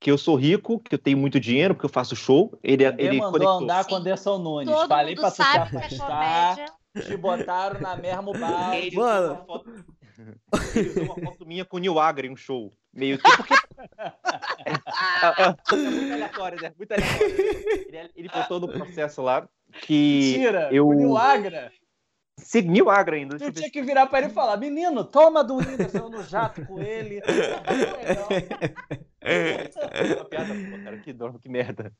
que eu sou rico, que eu tenho muito dinheiro, porque eu faço show. Ele, Ele ele mandou conectou. andar com o Anderson Nunes. Todo Falei pra tu se afastar. comédia. Te botaram na mesma bala. Ele Mano. usou uma foto, ele usou uma foto minha com o Neil Agra em um show. Meio que porque. é, é- é muito aleatório, né? Muito aleatório. Ele, ele botou no processo lá que. Mentira, eu- o Nil Agra. Se, Neil Agra ainda. eu tinha que virar pra ele e falar: Menino, toma do Whindersson no jato com ele. Uma piada, pô, cara, que dor, que merda.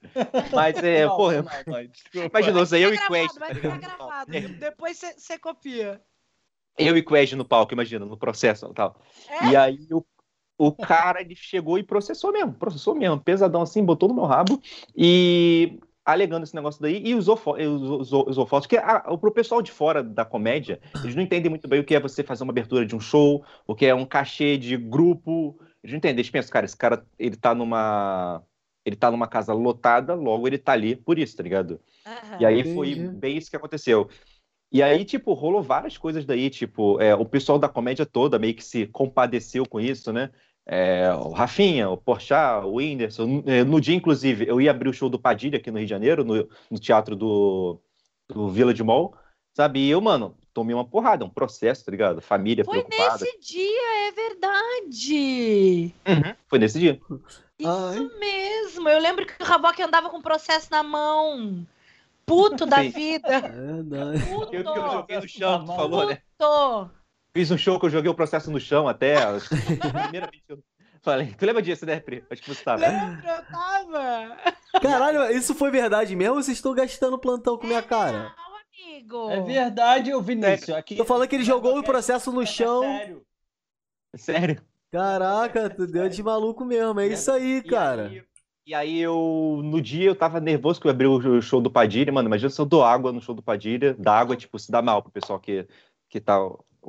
Mas é, Não, porra, não, não, desculpa. imagina, eu eu e Tá Quest, tá vai ficar gravado. Depois você copia. Eu e Quest no palco, imagina, no processo e tal. É? E aí o, o cara ele chegou e processou mesmo, processou mesmo, pesadão assim, botou no meu rabo e alegando esse negócio daí e usou, fo- usou, usou, fotos. Que a, pro pessoal de fora da comédia, eles não entendem muito bem o que é você fazer uma abertura de um show, o que é um cachê de grupo. Eles não entendem, eles pensam, cara, esse cara ele tá numa. Ele tá numa casa lotada, logo ele tá ali por isso, tá ligado? Aham. E aí Entendi. foi bem isso que aconteceu. E aí, tipo, rolou várias coisas daí, tipo, é, o pessoal da comédia toda meio que se compadeceu com isso, né? É, o Rafinha, o Porchat, o Whindersson. é, No dia, inclusive, eu ia abrir o show do Padilha aqui no Rio de Janeiro, no, no teatro do, do Village Mall, sabe? E eu, mano, tomei uma porrada, um processo, tá ligado? Família Foi preocupada. nesse dia, é verdade. Uhum, foi nesse dia. Isso Ai. mesmo. Eu lembro que o Rabok andava com o processo na mão. Puto da Sim. vida. É, não. Puto. Eu, que eu joguei no chão, tu falou, né? Puto. Fiz um show que eu joguei o processo no chão até. Primeira vez que eu falei. Tu lembra disso, né, Pri? Acho que você tava. Lembro, eu tava. Caralho, isso foi verdade mesmo ou vocês estão gastando plantão com minha cara? Não, amigo. É verdade, o Vinícius. Aqui, Tô falando que ele jogou o processo no É chão. sério. Sério. Caraca, tu deu de maluco mesmo. É isso aí, E cara. aí- E aí eu, no dia, eu tava nervoso que eu abri o show do Padilha, mano. Imagina se eu dou água no show do Padilha. Dá água, tipo, se dá mal pro pessoal que, que tá,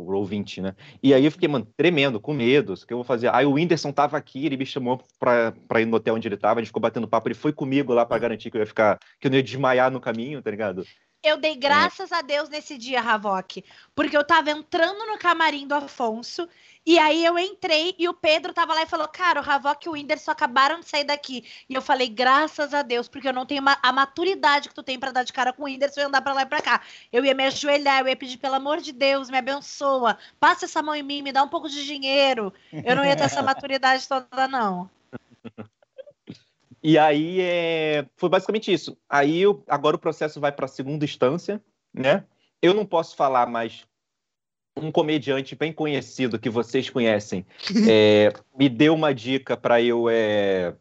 o ouvinte, né? E aí eu fiquei, mano, tremendo, com medo. O que eu vou fazer? Aí o Whindersson tava aqui, ele me chamou pra, pra ir no hotel onde ele tava, a gente ficou batendo papo, ele foi comigo lá pra garantir que eu ia ficar, que eu não ia desmaiar no caminho, tá ligado? Eu dei graças a Deus nesse dia, Ravok, porque eu tava entrando no camarim do Afonso, e aí eu entrei e o Pedro tava lá e falou: Cara, o Ravok e o Whindersson acabaram de sair daqui. E eu falei: Graças a Deus, porque eu não tenho a maturidade que tu tem pra dar de cara com o Whindersson e andar pra lá e pra cá. Eu ia me ajoelhar, eu ia pedir, pelo amor de Deus, me abençoa, passa essa mão em mim, me dá um pouco de dinheiro. Eu não ia ter essa maturidade toda, não. E aí é, foi basicamente isso. Aí eu- agora o processo vai para a segunda instância, né? Eu não posso falar, mas um comediante bem conhecido que vocês conhecem é, me deu uma dica para eu é,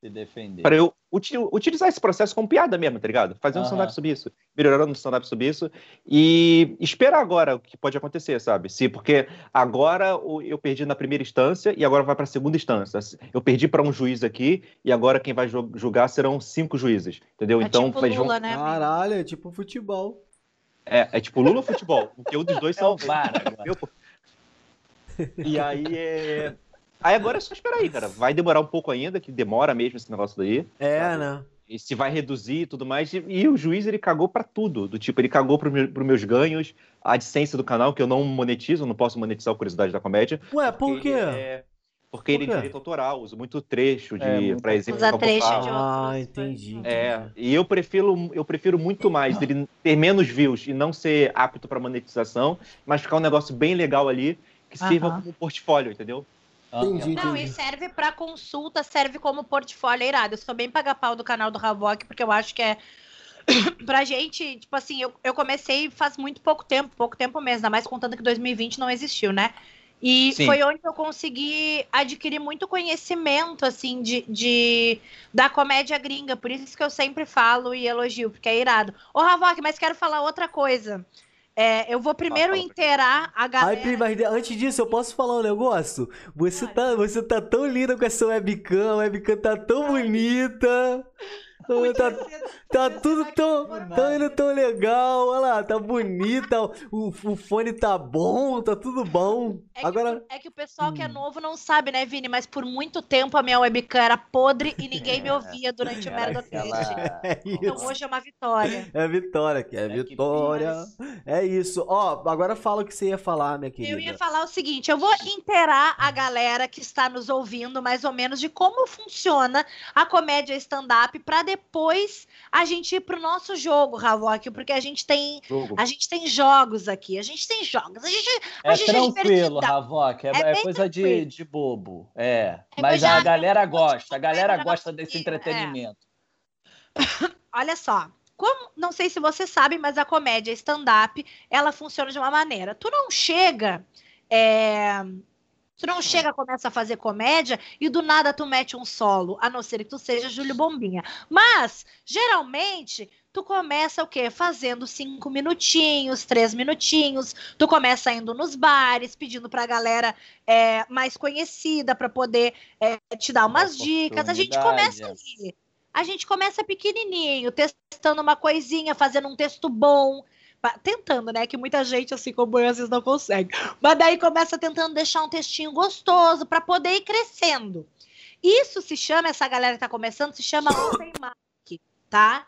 Se defender. para eu uti- utilizar esse processo como piada mesmo, tá ligado? Fazer um Aham. stand-up sobre isso, melhorando um stand-up sobre isso e esperar agora o que pode acontecer, sabe? Se porque agora o- eu perdi na primeira instância e agora vai para a segunda instância. Eu perdi para um juiz aqui e agora quem vai ju- julgar serão cinco juízes, entendeu? É então tipo eles vão- Lula, né? Caralho, é tipo futebol. é, é tipo Lula ou futebol? Porque um dos dois É o são VAR agora. eu, pô. E aí é Aí agora é só esperar aí, cara. Vai demorar um pouco ainda, que demora mesmo esse negócio daí. É, Sabe? né? E se vai reduzir e tudo mais. E, e o juiz, ele cagou pra tudo. Do tipo, ele cagou pro, meu, pro meus ganhos, a AdSense do canal, que eu não monetizo, não posso monetizar o Curiosidade da Comédia. Ué, por porque quê? é- Porque ele é direito autoral, uso muito trecho de, É, muito- pra exemplificar Usa o que eu trecho de Ah, outros, entendi. pois É, e eu prefiro, eu prefiro muito mais ele ter menos views e não ser apto para monetização, mas ficar um negócio bem legal ali que sirva Aham. como portfólio, entendeu? Entendi, Não, e entendi. serve pra consulta, serve como portfólio é irado. Eu sou bem paga-pau do canal do Havok, porque eu acho que é. pra gente, tipo assim, eu, eu comecei faz muito pouco tempo, pouco tempo mesmo, ainda mais contando que 2020 não existiu, né? E Sim. foi onde eu consegui adquirir muito conhecimento, assim, de, de da comédia gringa. Por isso que eu sempre falo e elogio, porque é irado. Ô, Havok, mas quero falar outra coisa. É, eu vou primeiro fala, inteirar a Ai, galera. Pri, mas antes disso, eu posso falar um negócio? Você tá, você tá tão linda com essa webcam, a webcam tá tão bonita. Tá, tá tudo tão, tão indo tão legal, olha lá, tá bonita, o, o fone tá bom, tá tudo bom. É que, Agora, é que o pessoal que é Hum. novo não sabe, né, Vini? Mas por muito tempo a minha webcam era podre e ninguém me ouvia durante o Merdocast. aquela- é Então isso. hoje é uma vitória. É Vitória, que é, É que Vitória. É isso. Ó, agora fala o que você ia falar, minha querida. Eu ia falar o seguinte: eu vou inteirar a galera que está nos ouvindo, mais ou menos, de como funciona a comédia stand-up, para depois a gente ir pro nosso jogo, Ravok, porque a gente tem. Jogo. A gente tem jogos aqui, a gente tem jogos. A gente, a É gente tranquilo, divertidão. Ravok. É, É é bem coisa de, tranquilo. de bobo. É. É Mas coisa a galera gosta. A galera gosta de- desse é. entretenimento. Olha só. Como, não sei se você sabe, mas a comédia stand-up, ela funciona de uma maneira. Tu não chega. é, Tu não chega, começa a fazer comédia e do nada tu mete um solo, a não ser que tu seja Júlio Bombinha. Mas, geralmente, tu começa o quê? Fazendo cinco minutinhos, três minutinhos. Tu começa indo nos bares, pedindo pra galera é, mais conhecida pra poder é, te dar umas dicas. A gente começa ali. A gente começa pequenininho, testando uma coisinha, fazendo um texto bom. Tentando, né? Que muita gente, assim como eu, às vezes não consegue. Mas daí começa tentando deixar um textinho gostoso para poder ir crescendo. Isso se chama, essa galera que tá começando, se chama Open Mic, tá?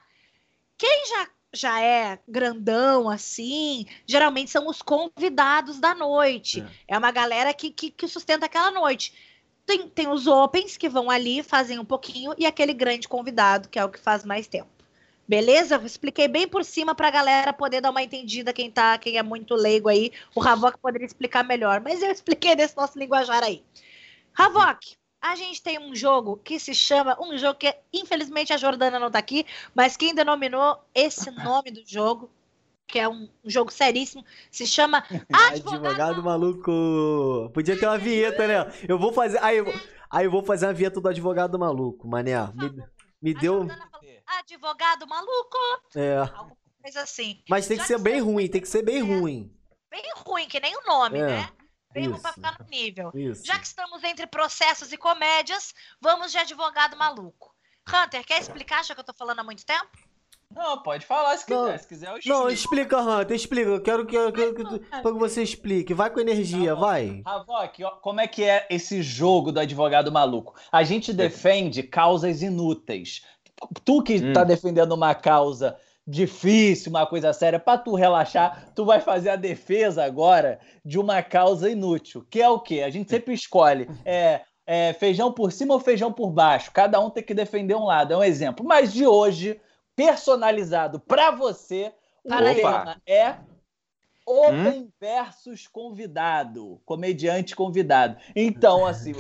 Quem já, já é grandão, assim, geralmente são os convidados da noite. É, uma galera que, que, que sustenta aquela noite. Tem, tem os opens que vão ali, fazem um pouquinho, e aquele grande convidado, que é o que faz mais tempo. Beleza? Eu expliquei bem por cima pra galera poder dar uma entendida quem tá, quem é muito leigo aí. O Ravok poderia explicar melhor, mas eu expliquei desse nosso linguajar aí. Ravok, a gente tem um jogo que se chama, um jogo que infelizmente a Jordana não tá aqui, mas quem denominou esse nome do jogo, que é um, um jogo seríssimo, se chama Advogado, Advogado maluco. Podia ter uma vinheta, né? Eu vou fazer. Aí eu, aí eu vou fazer uma vinheta do advogado maluco, mané. Me, me A deu. Falou, Advogado maluco, É. alguma coisa assim. Mas tem que Já ser bem ruim, tem que ser bem ruim. Bem ruim, que nem o nome, É, né? Bem ruim pra isso. ficar no nível. Isso. Já que estamos entre processos e comédias, vamos de advogado maluco. Hunter, quer explicar? Acha que eu tô falando há muito tempo? Não, pode falar se Não, quiser. Se quiser, eu Não, explico. explica, Hunter, explica. Eu quero que, eu quero que, tu- que você explique. Vai com energia, Tá bom. vai. Ravok, ó, como é que é esse jogo do advogado maluco? A gente defende causas inúteis. Tu que Hum. tá defendendo uma causa difícil, uma coisa séria, pra tu relaxar, tu vai fazer a defesa agora de uma causa inútil, que é o quê? A gente sempre escolhe é, é, feijão por cima ou feijão por baixo. Cada um tem que defender um lado, é um exemplo. Mas de hoje, personalizado pra você, o Para aí. tema é Open versus convidado, comediante convidado. Então, assim,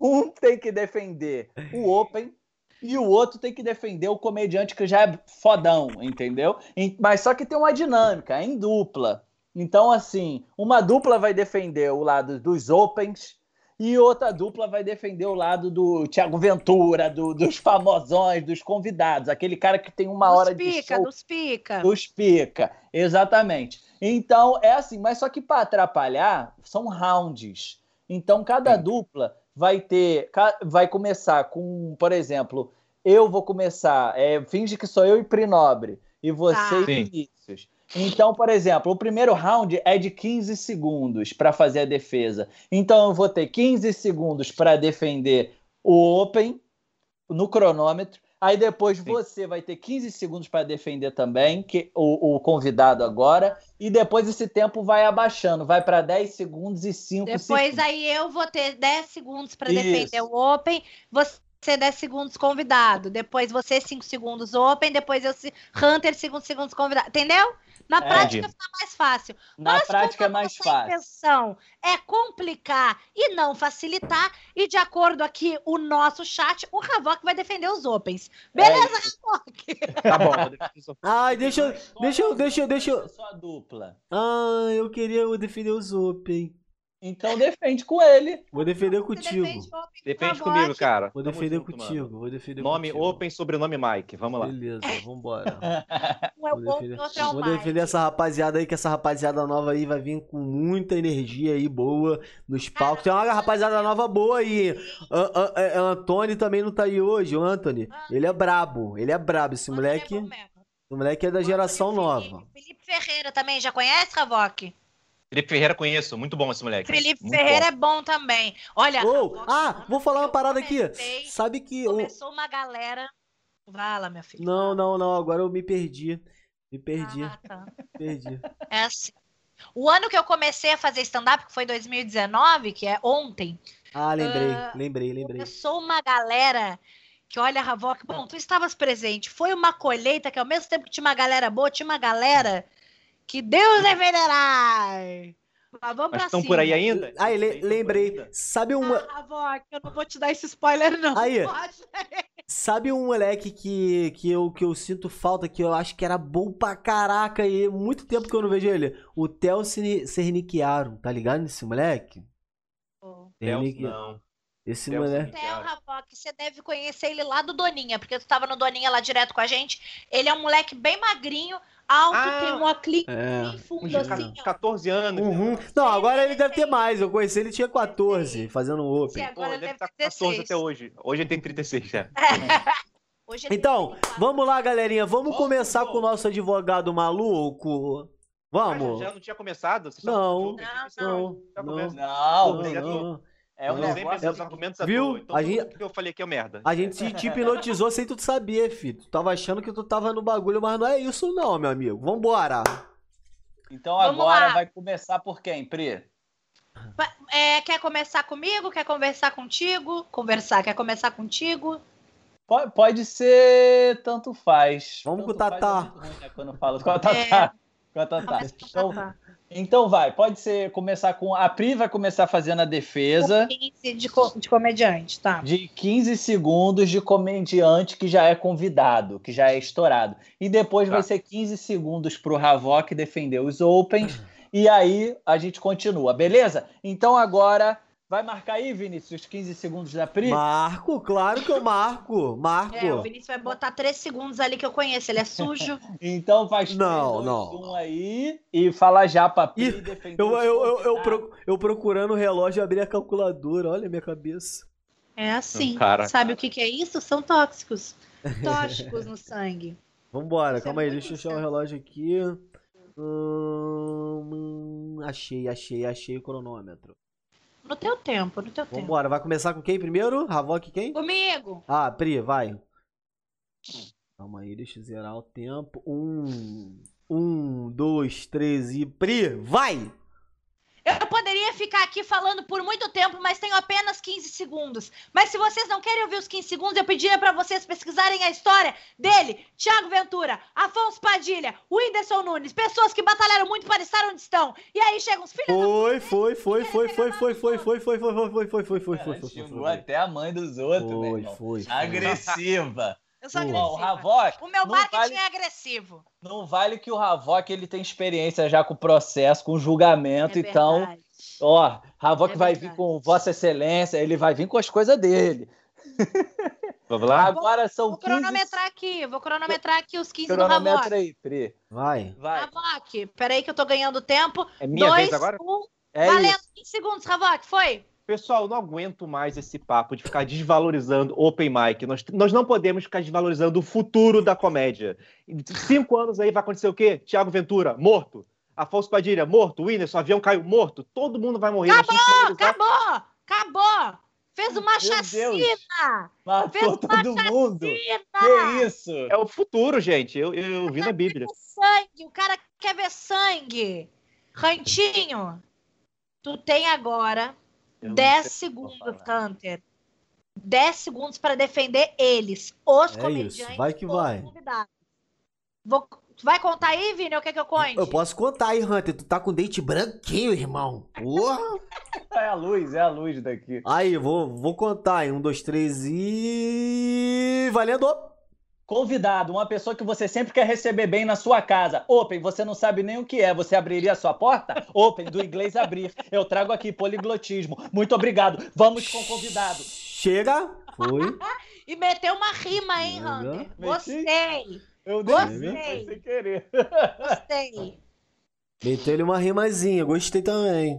um, um tem que defender o Open e o outro tem que defender o comediante que já é fodão, entendeu? Mas só que tem uma dinâmica, é em dupla. Então, assim, uma dupla vai defender o lado dos Opens e outra dupla vai defender o lado do Thiago Ventura, do- dos famosões, dos convidados, aquele cara que tem uma hora dos de pica, show dos pica. dos pica, exatamente. Então, é assim, mas só que para atrapalhar, são rounds. Então, cada dupla vai ter, vai começar com, por exemplo, eu vou começar, é, finge que sou eu e Prinobre, e você Tá. e Sim. Vinícius. Então, por exemplo, o primeiro round é de 15 segundos para fazer a defesa. Então, eu vou ter 15 segundos para defender o Open no cronômetro. Aí depois Sim. você vai ter 15 segundos para defender também, que o, o convidado agora. E depois esse tempo vai abaixando, vai para 10 segundos e 5 Depois segundos. aí eu vou ter 10 segundos para defender o Open, você 10 segundos convidado, depois você 5 segundos Open, depois eu se- Hunter 5 segundos convidado, entendeu? Na É. prática fica mais fácil. Na Mas prática é mais fácil. intenção é complicar e não facilitar, e de acordo aqui o nosso chat, o Havok vai defender os Opens. Beleza, Havok? Tá bom, vou defender só- Ai, deixa eu. Deixa eu. Deixa eu. Deixa eu. Só a dupla. Ah, eu queria defender os Open. Então defende com ele. Vou defender contigo. defende a comigo, cara. Vou Tamo defender junto, contigo. Vou defender Nome contigo. Open, sobrenome Mike. Vamos lá. Beleza, vambora. Um é o Vou defender, e é vou defender essa rapaziada aí, que essa rapaziada nova aí vai vir com muita energia aí, boa, nos palcos. Tem uma rapaziada nova boa aí. An- An- Antônio também não tá aí hoje, o Anthony. Ele é brabo, ele é brabo. Esse é moleque, o moleque é da geração nova. Felipe Ferreira também, já conhece, Ravoque? Felipe Ferreira conheço. Muito bom esse moleque. Felipe Muito Ferreira bom. é bom também. Olha, Ravoque, ah, mano, vou falar uma eu parada aqui. comecei- Sabe que. Começou uma galera. Vala, meu filho. Não, não, não, agora eu me perdi. Me perdi, Ah, tá. perdi. É assim. O ano que eu comecei a fazer stand-up, que foi 2019, que é ontem, Ah, lembrei, Ah, lembrei, lembrei. começou uma galera que, olha, Ravoque, bom, tu estavas presente. Foi uma colheita que, ao mesmo tempo que tinha uma galera boa, tinha uma galera que Deus defenderá. Mas vamos Mas pra estão cima. por aí ainda? Aí, le- lembrei. ainda? Sabe uma. Ah, Ravoque, eu não vou te dar esse spoiler, não. Aí. Pode. Sabe um moleque que, que, eu, que eu sinto falta, que eu acho que era bom pra caraca e muito tempo que eu não vejo ele? O Theo Cernichiaro, tá ligado nesse moleque? Deus, Cernichi- não. Esse Theo moleque. Theo Ravoque, você deve conhecer ele lá do Doninha, porque tu tava no Doninha lá direto com a gente. Ele é um moleque bem magrinho, alto, Ah, tem um óculos É. bem fundo, assim, ó. 14 anos. Uhum. Não, agora ele deve ter mais. Eu conheci ele tinha 14, fazendo um Sim, Open. Pô, agora ele deve estar ter com 14 16. até hoje. Hoje ele tem 36 já. Hoje ele Então, tem 24. vamos lá, galerinha. Vamos Vamos, começar vamos. com o nosso advogado maluco. Vamos. Ah, já não tinha começado? Você só Não. começou, Não, você Não, já não, começa. Não, não, Brito, não, não. É um Não, negócio. argumentos Viu? Então A tudo gente- que eu falei aqui é merda. A gente te, te hipnotizou sem tu saber, filho. Tu tava achando que tu tava no bagulho, mas não é isso não, meu amigo. Vambora. Então Vamos agora lá. vai começar por quem, Pri? É, quer começar comigo? Quer conversar contigo? Conversar, quer começar contigo? Pode, pode ser tanto faz. Vamos Tanto com o faz Tatá. é né, quando fala com a Tatá. Com a Tatá. Começa com Então, então vai, pode ser começar com. A Pri vai começar fazendo a defesa 15 de, co- de comediante, tá? de 15 segundos de comediante que já é convidado, que já é estourado. E depois Tá. vai ser 15 segundos para o Havok defender os Opens. E aí a gente continua, beleza? Então agora. Vai marcar aí, Vinícius, os 15 segundos da Pri? Marco, claro que eu marco. Marco. É, o Vinícius vai botar 3 segundos ali que eu conheço, ele é sujo. Então faz Não, 3, 2, não. 1 aí e fala já pra Pri Ih, defender Eu, eu, eu, eu, pro- eu procurando o relógio, abri a calculadora. Olha a minha cabeça. É assim. Cara. Sabe o que, que é isso? São tóxicos. Tóxicos no sangue. Vambora, Isso é calma aí, deixa eu achar o relógio aqui. Hum, achei, achei, achei o cronômetro. No teu tempo, no teu tempo. Vambora, vai começar com quem primeiro? Havok quem? Comigo! Ah, Pri, vai. Calma aí, deixa eu zerar o tempo. Um, um, dois, três e. Pri, vai! Eu poderia ficar aqui falando por muito tempo, mas tenho apenas 15 segundos. Mas se vocês não querem ouvir os 15 segundos, eu pediria para vocês pesquisarem a história dele, Thiago Ventura, Afonso Padilha, Whindersson Nunes, pessoas que batalharam muito para estar onde estão. E aí chegam os filhos Foi, foi, foi, foi, foi, foi, foi, foi, foi, foi, foi, foi, foi, foi, foi, Cara, foi, foi, xingou foi. até a mãe dos outros, meu Foi, irmão. foi. foi. Agressiva. Eu sou. Ó, o. Havok, O meu marketing vale, é agressivo. não vale que o Havok ele tem experiência já com o processo, com o julgamento, É então, ó, Havok É vai vir com Vossa Excelência, ele vai vir com as coisas dele. Vamos lá? Agora são Vou 15 cronometrar aqui, vou cronometrar aqui os 15 do cronometra Havok. aí, Pri. Vai. Vai. Havok, peraí que eu tô ganhando tempo. É minha Dois, vez agora? um, É valendo isso. 15 segundos, Havok, foi? Pessoal, não aguento mais esse papo de ficar desvalorizando Open Mic. Nós, nós não podemos ficar desvalorizando o futuro da comédia. Em cinco anos aí vai acontecer o quê? Tiago Ventura, morto. Afonso Padilha, morto. Whindersson, o avião caiu, morto. Todo mundo vai morrer. Valorizar- Acabou! Acabou! Fez uma chacina! Matou Fez uma todo mundo. Chacina! Que isso? É o futuro, gente. Eu, eu vi na Bíblia. Sangue! O cara quer ver sangue! Rantinho, tu tem agora Eu não 10 sei o que eu vou segundos. Hunter. 10 segundos para defender eles, os É comediantes. isso, vai que vai. convidados. Vou... Tu vai contar aí, Vini, ou quer que eu conte? Eu posso contar aí, Hunter. Tu tá com dente branquinho, irmão. Porra. É a luz, é a luz daqui. Aí, vou, vou contar. Hein? Um, dois, três e. Valendo! Convidado, uma pessoa que você sempre quer receber bem na sua casa. Open, você não sabe nem o que é. Você abriria a sua porta? Open, do inglês abrir. Eu trago aqui poliglotismo. Muito obrigado. Vamos com o convidado. Chega. Foi. E meteu uma rima, hein. Hunter? Gostei, Eu Gostei. sem querer. gostei. Meteu ele uma rimazinha. Gostei também.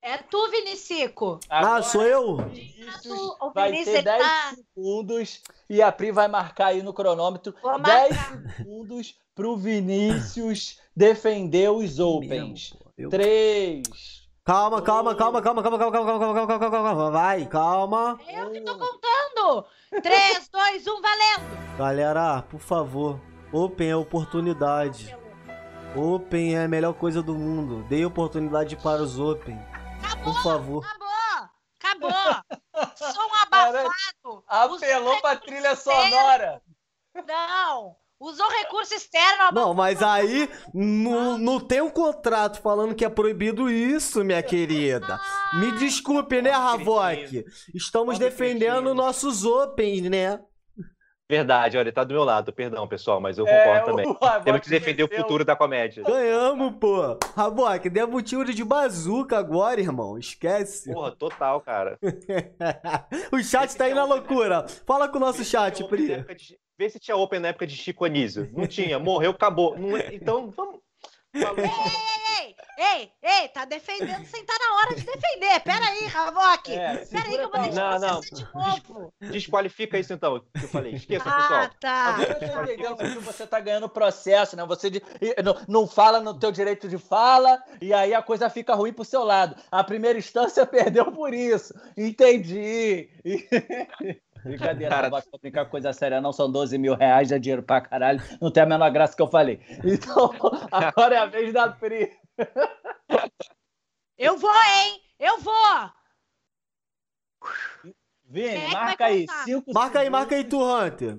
É tu, Vinicico. Ah, Agora, sou eu? Vinícius O vai Vinícius, ter ele 10 tá- segundos e a Pri vai marcar aí no cronômetro Vou 10 marcar. segundos pro Vinícius defender os Opens. Mesmo, pô. Eu- 3. Calma, calma, calma, calma, calma, calma, calma, calma, calma, calma, calma, calma. Vai, calma. Eu que tô contando. 3, 2, 1, valendo. Galera, por favor. Open é oportunidade. Open é a melhor coisa do mundo. Dê oportunidade para os Open. Acabou, Por favor. acabou. Acabou. Som abafado. Apelou pra trilha sonora. Não. Usou recurso externo. abafado. Não, mas aí não, não tem um contrato falando que é proibido isso, minha querida. Me desculpe, né, Havok? Estamos defendendo nossos Open, né? Verdade, olha, ele tá do meu lado, perdão, pessoal, mas eu É, concordo também. o Temos que defender o venceu. futuro da comédia. Ganhamos, pô. Havok, demos um tiro de bazuca agora, irmão. Esquece. Porra, total, cara. o chat tá aí na loucura. Fala com o nosso chat, Pri. de- Vê se tinha Open na época de Chico Anísio. Não tinha, morreu, acabou. Não é- Então, vamos. Falou. Ei, ei, ei, tá defendendo sem tá na hora de defender. Pera aí, Havok. É, Pera aí que eu vou deixar Não, você não. de novo. Desqualifica isso então, que eu falei. Esqueça, pessoal. Ah, tá. Eu tô que você tá ganhando processo, né? Você de- não, não fala no teu direito de fala e aí a coisa fica ruim pro seu lado. A primeira instância perdeu por isso. Entendi. Brincadeira, Cara- não gosto de brincar com coisa séria, não. São 12 mil reais, é dinheiro pra caralho. Não tem a menor graça que eu falei. Então, agora é a vez da Pri. Eu vou, hein? Eu vou. Vini, é marca aí. Cinco Marca aí, marca aí tu, Hunter.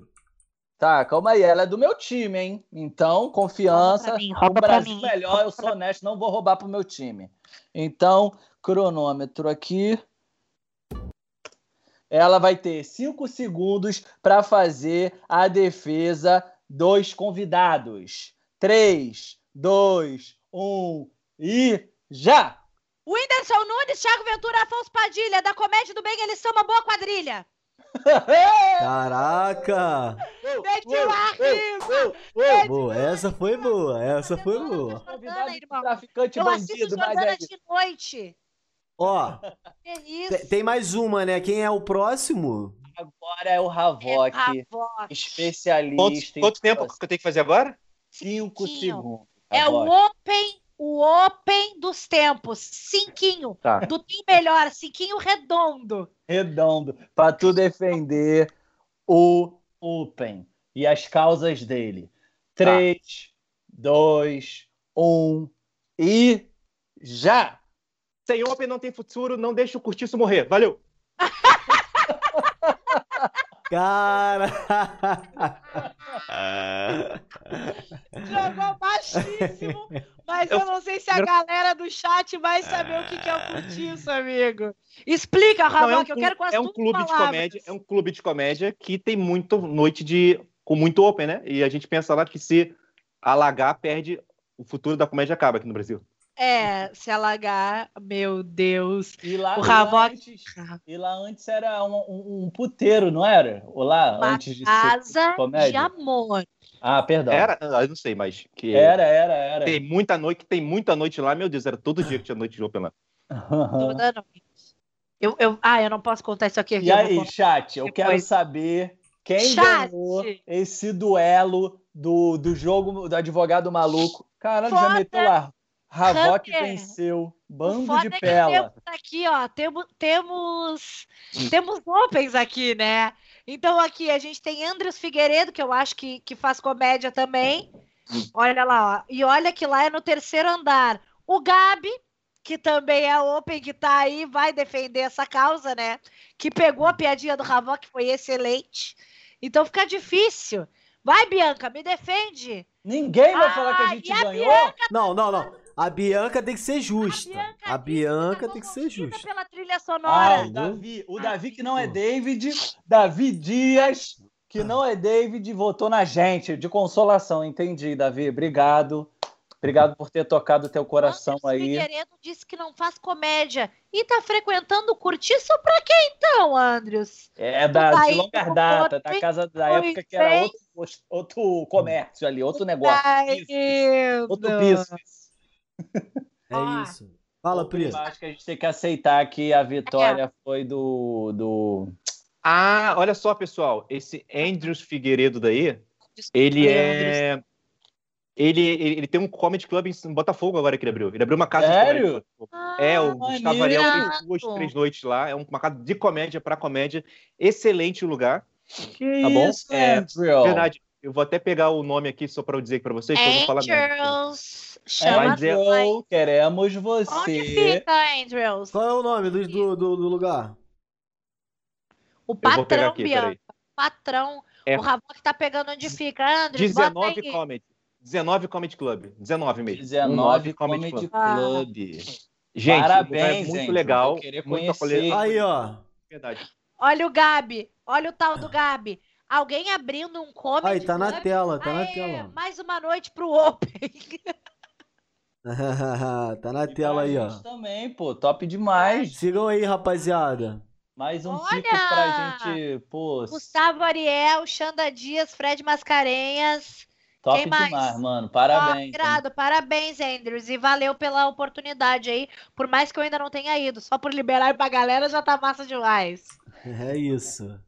Tá, calma aí. Ela é do meu time, hein? Então, confiança. Mim, o Brasil mim. melhor, eu sou honesto, não vou roubar pro meu time. Então, cronômetro aqui. Ela vai ter cinco segundos para fazer a defesa dos convidados. Três, dois, um e já! Whindersson Nunes, Thiago Ventura, Afonso Padilha, da Comédia do Bem, eles são uma boa quadrilha. Caraca! Mediu a rima. Boa, essa foi boa, essa foi boa. Traficante Eu assisto Jordana é de noite. Ó, Que te- isso? tem mais uma, né? Quem é o próximo? Agora é o Havok, Havok. especialista Quanto, em quanto tempo que eu tenho que fazer agora? Cinco Cinquinho. segundos. É o. Open, o Open dos tempos. Cinquinho. Tá. Do tem melhor, cinquinho redondo. redondo para tu defender o Open e as causas dele. 3, 2, 1 e já! Sem Open não tem futuro, não deixa o curtiço morrer. Valeu! Cara! Jogou baixíssimo, mas Eu- eu não sei se a galera do chat vai saber o que que é o curtiço, amigo. Explica, Não, é um, Havok, eu quero com as é um clube de palavras. comédia, é um clube de comédia que tem muito noite de com muito open, né? E a gente pensa lá que se alagar perde o futuro da comédia acaba aqui no Brasil. É, se alagar, meu Deus. E lá, O e antes, e lá antes era um, um- um puteiro, não era? Ou lá Uma antes de ser casa de comédia? amor. Ah, perdão. Era, ah, eu não sei, mas que era, era. era. tem muita noite, tem muita noite lá, meu Deus, era todo dia que tinha noite de open lá. Toda noite. Eu, eu, ah, eu não posso contar isso aqui. E aí, chat, eu depois. quero saber quem Chat. ganhou esse duelo do, do jogo do advogado maluco. Caralho, já Foda. meteu lá. Havok Hunter. venceu. Bando de é pela. temos aqui, ó, temos, temos, temos opens aqui, né? Então aqui a gente tem Andres Figueiredo, que eu acho que, que faz comédia também. Olha lá, ó. E olha que lá é no terceiro andar. O Gabi, que também é open, que tá aí, vai defender essa causa, né? Que pegou a piadinha do Havok, que foi excelente. Então fica difícil. Vai, Bianca, me defende. Ninguém vai Ah, falar que a gente e a ganhou. Não, não, não. A Bianca tem que ser justa. Bianca A Bianca tá tem que ser justa. pela trilha Ah, sonora. o Davi, o Davi que não é David, Davi Dias que não é David votou na gente, de consolação. Entendi, Davi. Obrigado. Obrigado por ter tocado o teu coração Anderson aí. Figueiredo disse que não faz comédia. E tá frequentando o curtiço pra quê então, Andreus? É da, Tá de longa data, da favor, casa da época que era outro, outro comércio ali, outro negócio. Ai, Business. Outro business. É Ah. isso. Fala, Pri. Eu acho que a gente tem que aceitar que a vitória foi do, do. Ah, olha só, pessoal. Esse Andrews Figueiredo daí, ele é. Ele, ele, ele tem um comedy club em Botafogo agora que ele abriu. Ele abriu uma casa Sério? de comédia. em Botafogo. É, o. Gustavo Ariel tem duas, três noites lá. É uma casa de comédia para comédia. Excelente lugar. Que Tá bom? isso, É, Andrew? Verdade. Eu vou até pegar o nome aqui só para eu dizer para vocês que eu vou falar. Andrews. Chama Mas é- nós. queremos Onde você. fica, Andrews? Qual é o nome do, do, do- lugar? O patrão, aqui, Bianca. Patrão. É. O Ravok tá pegando onde fica, Andrews. bota 19 aí. Comedy. 19 Comedy Club. 19 mesmo. 19 19 Comedy Club. Club. Gente, Parabéns, é muito gente. legal. Querer muito conhecer. Aí, ó. Verdade. Olha o Gabi. Olha o tal do Gabi. Alguém abrindo um comedy Aí, tá na club? tela, tá na Aê, tela. Mais uma noite pro Open. tá na E tela aí, ó. também, pô, top demais. Sigam aí, rapaziada. Mais um Olha! pico pra gente, pô, Gustavo Ariel, Xanda Dias, Fred Mascarenhas. top quem mais? demais, mano. Ó, Parabéns. irado, parabéns, Andrews. E valeu pela oportunidade aí. Por mais que eu ainda não tenha ido. Só por liberar pra galera já tá massa demais. É isso.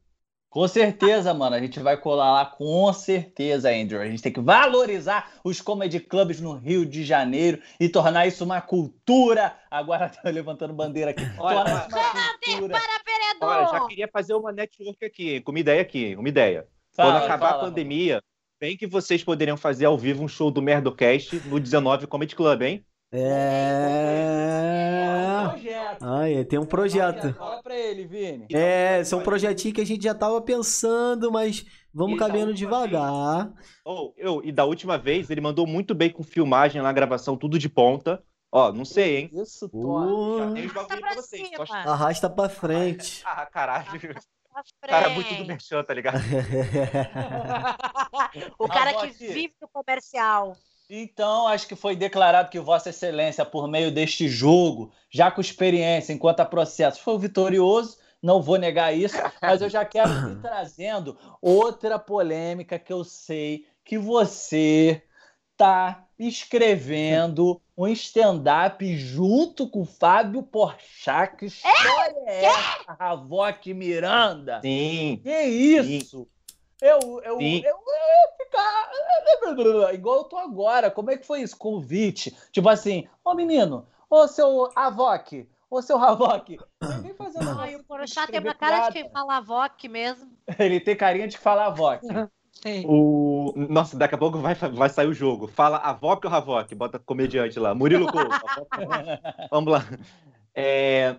Com certeza, mano. A gente vai colar lá, com certeza, Andrew. A gente tem que valorizar os comedy clubs no Rio de Janeiro e tornar isso uma cultura. Agora tô levantando bandeira aqui. Olha, uma. Para, vereador! Olha, já queria fazer uma network aqui, com uma ideia aqui, uma ideia. Quando Fala, acabar fala, a pandemia, bem que vocês poderiam fazer ao vivo um show do Merdocast no 19 Comedy Club, hein? É. Aí, tem um projeto. Fala pra ele, Vini. É, esse é um projetinho que a gente já tava pensando, mas vamos E da caminhando devagar. Oh, eu, e da última vez, ele mandou muito bem com filmagem lá, gravação, tudo de ponta. Ó, não sei, hein? Isso, Tô. Uh, Já tem os Tá bagulho pra pra vocês. cima. Arrasta pra frente. Ah, caralho. Cara é muito do merchan, tá ligado? o cara que vive no comercial. Então, acho que foi declarado que Vossa Excelência, por meio deste jogo, já com experiência enquanto a processo, foi o vitorioso. Não vou negar isso, mas eu já quero ir trazendo outra polêmica que eu sei que você tá escrevendo um stand-up junto com o Fábio Porchat. Que história é essa, Ravok Miranda? Sim. Que isso? Eu, eu, eu, Sim. eu ia ficar igual eu tô agora. Como é que foi isso? Convite. Tipo assim, ô menino, ô seu Avoc, ô seu Ravok, vem fazer um Ai, o Porchat tem uma cara de quem fala Voc mesmo. Ele tem carinha de falar Avoc. O... Nossa, daqui a pouco vai, vai sair o jogo. Fala Avoc ou Ravoc? Bota comediante lá. Murilo Couto. Vamos lá. É,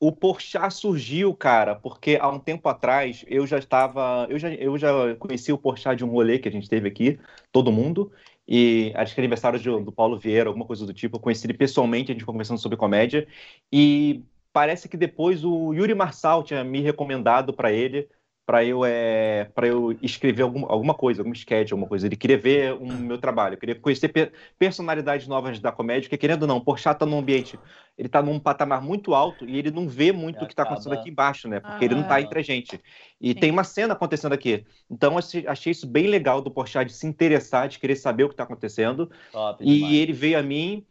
O Porchat surgiu, cara, porque há um tempo atrás eu já estava. Eu já, eu já conheci o Porchat de um rolê que a gente teve aqui, todo mundo. E acho que é aniversário de- do Paulo Vieira, alguma coisa do tipo. Eu conheci ele pessoalmente, a gente ficou conversando sobre comédia. E parece que depois o Yuri Marçal tinha me recomendado para ele para eu é para eu escrever algum, alguma coisa, algum sketch, alguma coisa. Ele queria ver o meu trabalho, eu queria conhecer pe- personalidades novas da comédia, porque querendo ou não, o Porchat tá num ambiente, ele tá num patamar muito alto e ele não vê muito o que tá acontecendo Acaba. aqui embaixo, né? Porque ele não tá Ah. entre a gente. E Sim. tem uma cena acontecendo aqui. Então eu achei, achei isso bem legal do Porchat de se interessar, de querer saber o que tá acontecendo. Top E demais. ele veio a mim,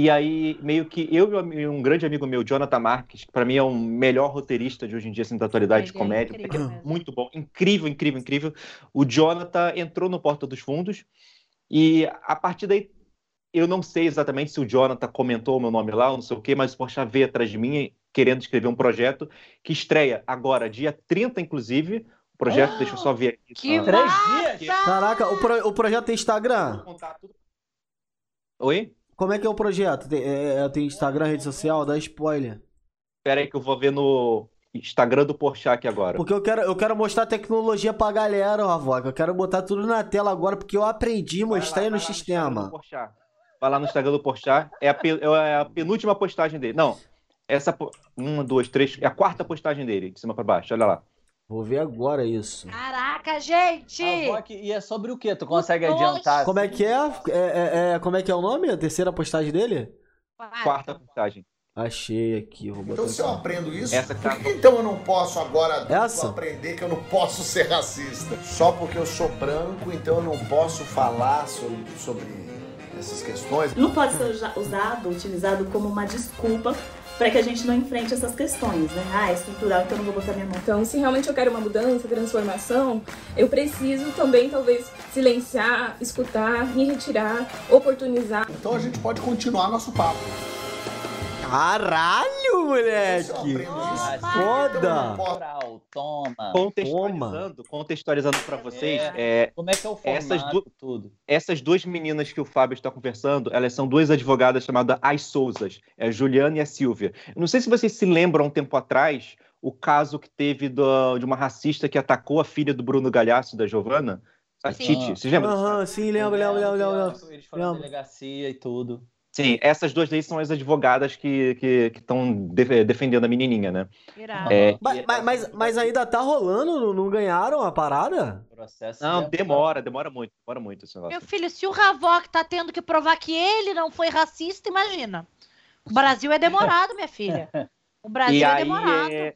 e aí meio que eu e um grande amigo meu, Jonathan Marques, que para mim é o melhor roteirista de hoje em dia, assim, da atualidade de é comédia, incrível mesmo. muito bom, incrível, incrível, incrível. O Jonathan entrou no Porta dos Fundos, e a partir daí, eu não sei exatamente se o Jonathan comentou o meu nome lá, ou não sei o quê, mas o Porchat veio atrás de mim querendo escrever um projeto que estreia agora, dia 30, inclusive. O projeto, deixa eu só ver aqui. Que Ah, Três dias? Caraca, o, pro- o projeto tem Instagram? Oi? Como é que é o projeto? Tem, é, tem Instagram, rede social? Dá spoiler. Pera aí que eu vou ver no Instagram do Porchat aqui agora. Porque eu quero, eu quero mostrar tecnologia pra galera, Ravoca. Eu quero botar tudo na tela agora, porque eu aprendi, lá, vai no lá Instagram sistema. Porchat. Vai lá no Instagram do Porchat. É a, é a penúltima postagem dele. Não, essa... Uma, duas, três... É a quarta postagem dele, de cima pra baixo. Olha lá. Vou ver agora isso. Caraca, gente! Havok, e é sobre o que? Tu consegue dois. adiantar? Como é que é? É, é- é- Como é que é o nome? A terceira postagem dele? Quarta postagem. Achei aqui, vou botar Então se eu aqui. aprendo isso, Essa por tá- que então eu não posso agora Essa? aprender que eu não posso ser racista? Só porque eu sou branco, então eu não posso falar sobre, sobre essas questões? Não pode ser usa- usado, utilizado como uma desculpa para que a gente não enfrente essas questões, né? Ah, é estrutural, então eu não vou botar minha mão. Então, se realmente eu quero uma mudança, transformação, eu preciso também, talvez, silenciar, escutar, me retirar, oportunizar. Então a gente pode continuar nosso papo. Caralho, moleque! Foda! posso- Natural, toma. Contextualizando, contextualizando para vocês, é, Como é que é o formato, Essas du- tudo? essas duas meninas que o Fábio está conversando, elas são duas advogadas chamadas As Souzas, é a Juliana e a Silvia. Eu não sei se vocês se lembram um tempo atrás o caso que teve do- de uma racista que atacou a filha do Bruno Galhaço, da Giovana, a Sim. Titi. Vocês lembram? Aham, sim, lembro, lembro, lembro. Eles foram na delegacia e tudo. Sim, essas duas daí são as advogadas que estão defendendo a menininha, né? É, Mas, mas, mas, ainda tá rolando? Não, ganharam a parada? O processo Não, demora, demora muito, demora muito esse negócio. Meu filho, se o Havok tá tendo que provar que ele não foi racista, imagina. O Brasil é demorado, minha filha. O Brasil E é aí, demorado. é,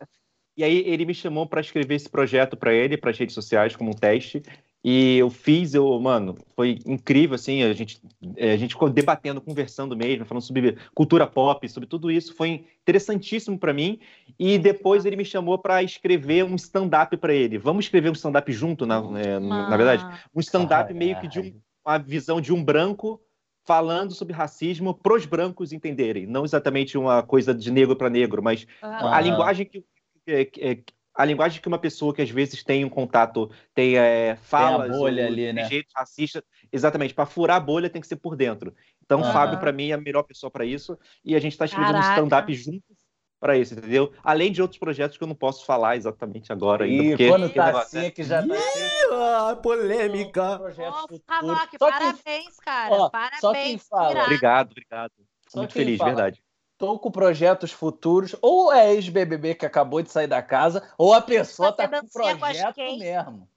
e aí ele me chamou para escrever esse projeto para ele, para as redes sociais, como um teste. E eu fiz, eu, mano, foi incrível, assim, a gente, é, a gente ficou debatendo, conversando mesmo, falando sobre cultura pop, sobre tudo isso, foi interessantíssimo para mim. E depois ele me chamou para escrever um stand-up para ele. Vamos escrever um stand-up junto, na, é, na verdade? Um stand-up meio que de um, uma visão de um branco falando sobre racismo para os brancos entenderem, não exatamente uma coisa de negro para negro, mas ah, a linguagem que, que- que- a linguagem que uma pessoa que às vezes tem um contato tem é, falas bolha ou ali, né? jeitos racistas exatamente para furar a bolha tem que ser por dentro então o Aham. Fábio para mim é a melhor pessoa para isso e a gente está escrevendo um stand-up juntos para isso entendeu além de outros projetos que eu não posso falar exatamente agora ainda E porque quando porque tá negócio, assim é que já tá Ah, polêmica. quem- parabéns, cara. Ó, parabéns. só quem fala. obrigado obrigado Só muito quem feliz fala. verdade Tô com projetos futuros, ou é ex-BBB que acabou de sair da casa, ou a pessoa tá com com projeto quem? mesmo.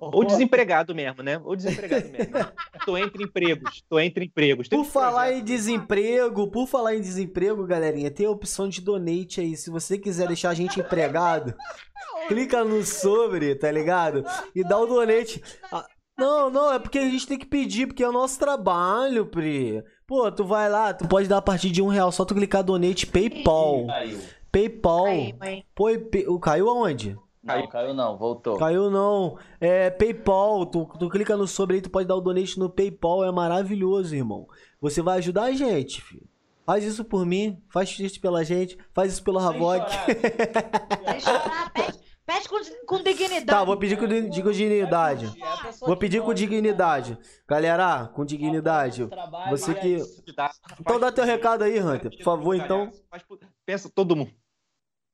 ou desempregado mesmo né ou desempregado mesmo tô entre empregos tô entre empregos Tem Por falar em projetos- desemprego, por falar em desemprego, galerinha, tem a opção de donate aí. Se você quiser deixar a gente empregado, clica no sobre, tá ligado? E dá o donate. Ah, Não, não, é porque a gente tem que pedir, porque é o nosso trabalho, Pri. Pô, tu vai lá, tu pode dar a partir de um real, só tu clicar donate PayPal. Caiu. PayPal. Mãe. Pô, pe- o caiu aonde? Não, caiu não, voltou. Caiu não. É PayPal. Tu, tu clica no sobre aí, tu pode dar o donate no PayPal. É maravilhoso, irmão. Você vai ajudar a gente, filho. Faz isso por mim, faz isso pela gente, faz isso pelo Havok. Deixa eu chorar, pede, pede com, com dignidade. Tá, vou pedir com di- com dignidade. Vou pedir com dignidade. Galera, com dignidade. Você que- Então dá teu recado aí, Hunter, por favor, então. Pensa todo mundo.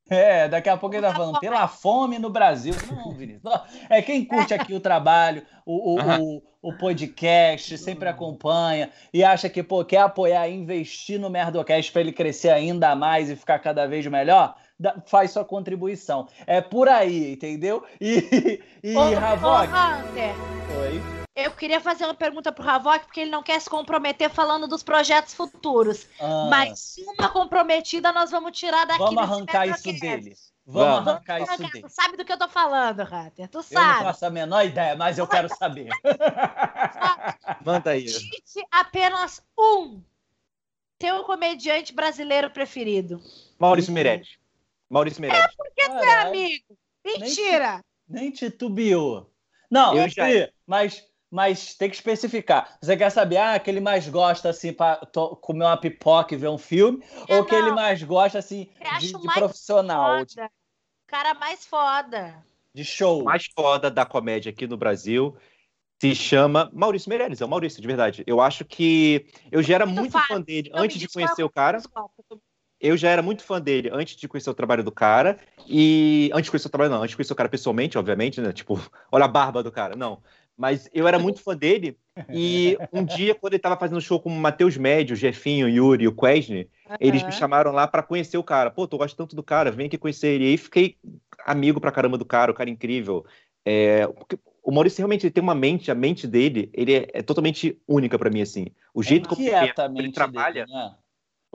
É, daqui a pouco ele tá falando pela fome no Brasil. Não, Vinícius. É quem curte aqui o trabalho, o, o, o, o podcast, sempre acompanha e acha que pô, quer apoiar, investir no Merdocast para ele crescer ainda mais e ficar cada vez melhor, dá- faz sua contribuição. É por aí, entendeu? E, e Ô, Havok, ô, Hunter, Oi. eu queria fazer uma pergunta pro Havok, porque ele não quer se comprometer falando dos projetos futuros. Ah, Mas uma comprometida nós vamos tirar daqui vamos arrancar isso dele. Vamos Vamos. arrancar isso dele. Tu sabe do que eu tô falando, Hunter. Tu Eu não sabe. faço a menor ideia, mas eu quero saber. Manda aí. Cite apenas um teu comediante brasileiro preferido. Maurício Meirelles. Maurício Meirelles. Por que tu é amigo? Mentira! Nem titubeou. Não, Eu já- mas, mas tem que especificar. Você quer saber, ah, que ele mais gosta, assim, pra to- comer uma pipoca e ver um filme? É, ou que ele não. mais gosta, assim, Eu acho de, de mais profissional, de, Foda. O cara mais foda. de show? O mais foda da comédia aqui no Brasil se chama Maurício Meirelles. É o Maurício, de verdade. Eu acho que eu já era Muito muito fã dele Não antes de é conhecer o cara. Desculpa. Eu já era muito fã dele antes de conhecer o trabalho do cara. E antes de conhecer o trabalho, não, antes de conhecer o cara pessoalmente, obviamente, né? Tipo, olha a barba do cara. Não. Mas eu era muito fã dele. E um dia, quando ele tava fazendo show com o Matheus Médio, o Jefinho, o Yuri e o Quesne, eles me chamaram lá pra conhecer o cara. Pô, tu gosta tanto do cara, vem aqui conhecer ele. E aí fiquei amigo pra caramba do cara, o cara incrível. É, o Maurício realmente ele tem uma mente, a mente dele, ele é, é totalmente única pra mim, assim. O jeito como ele, Inquieta a como ele mente trabalha. dele, né?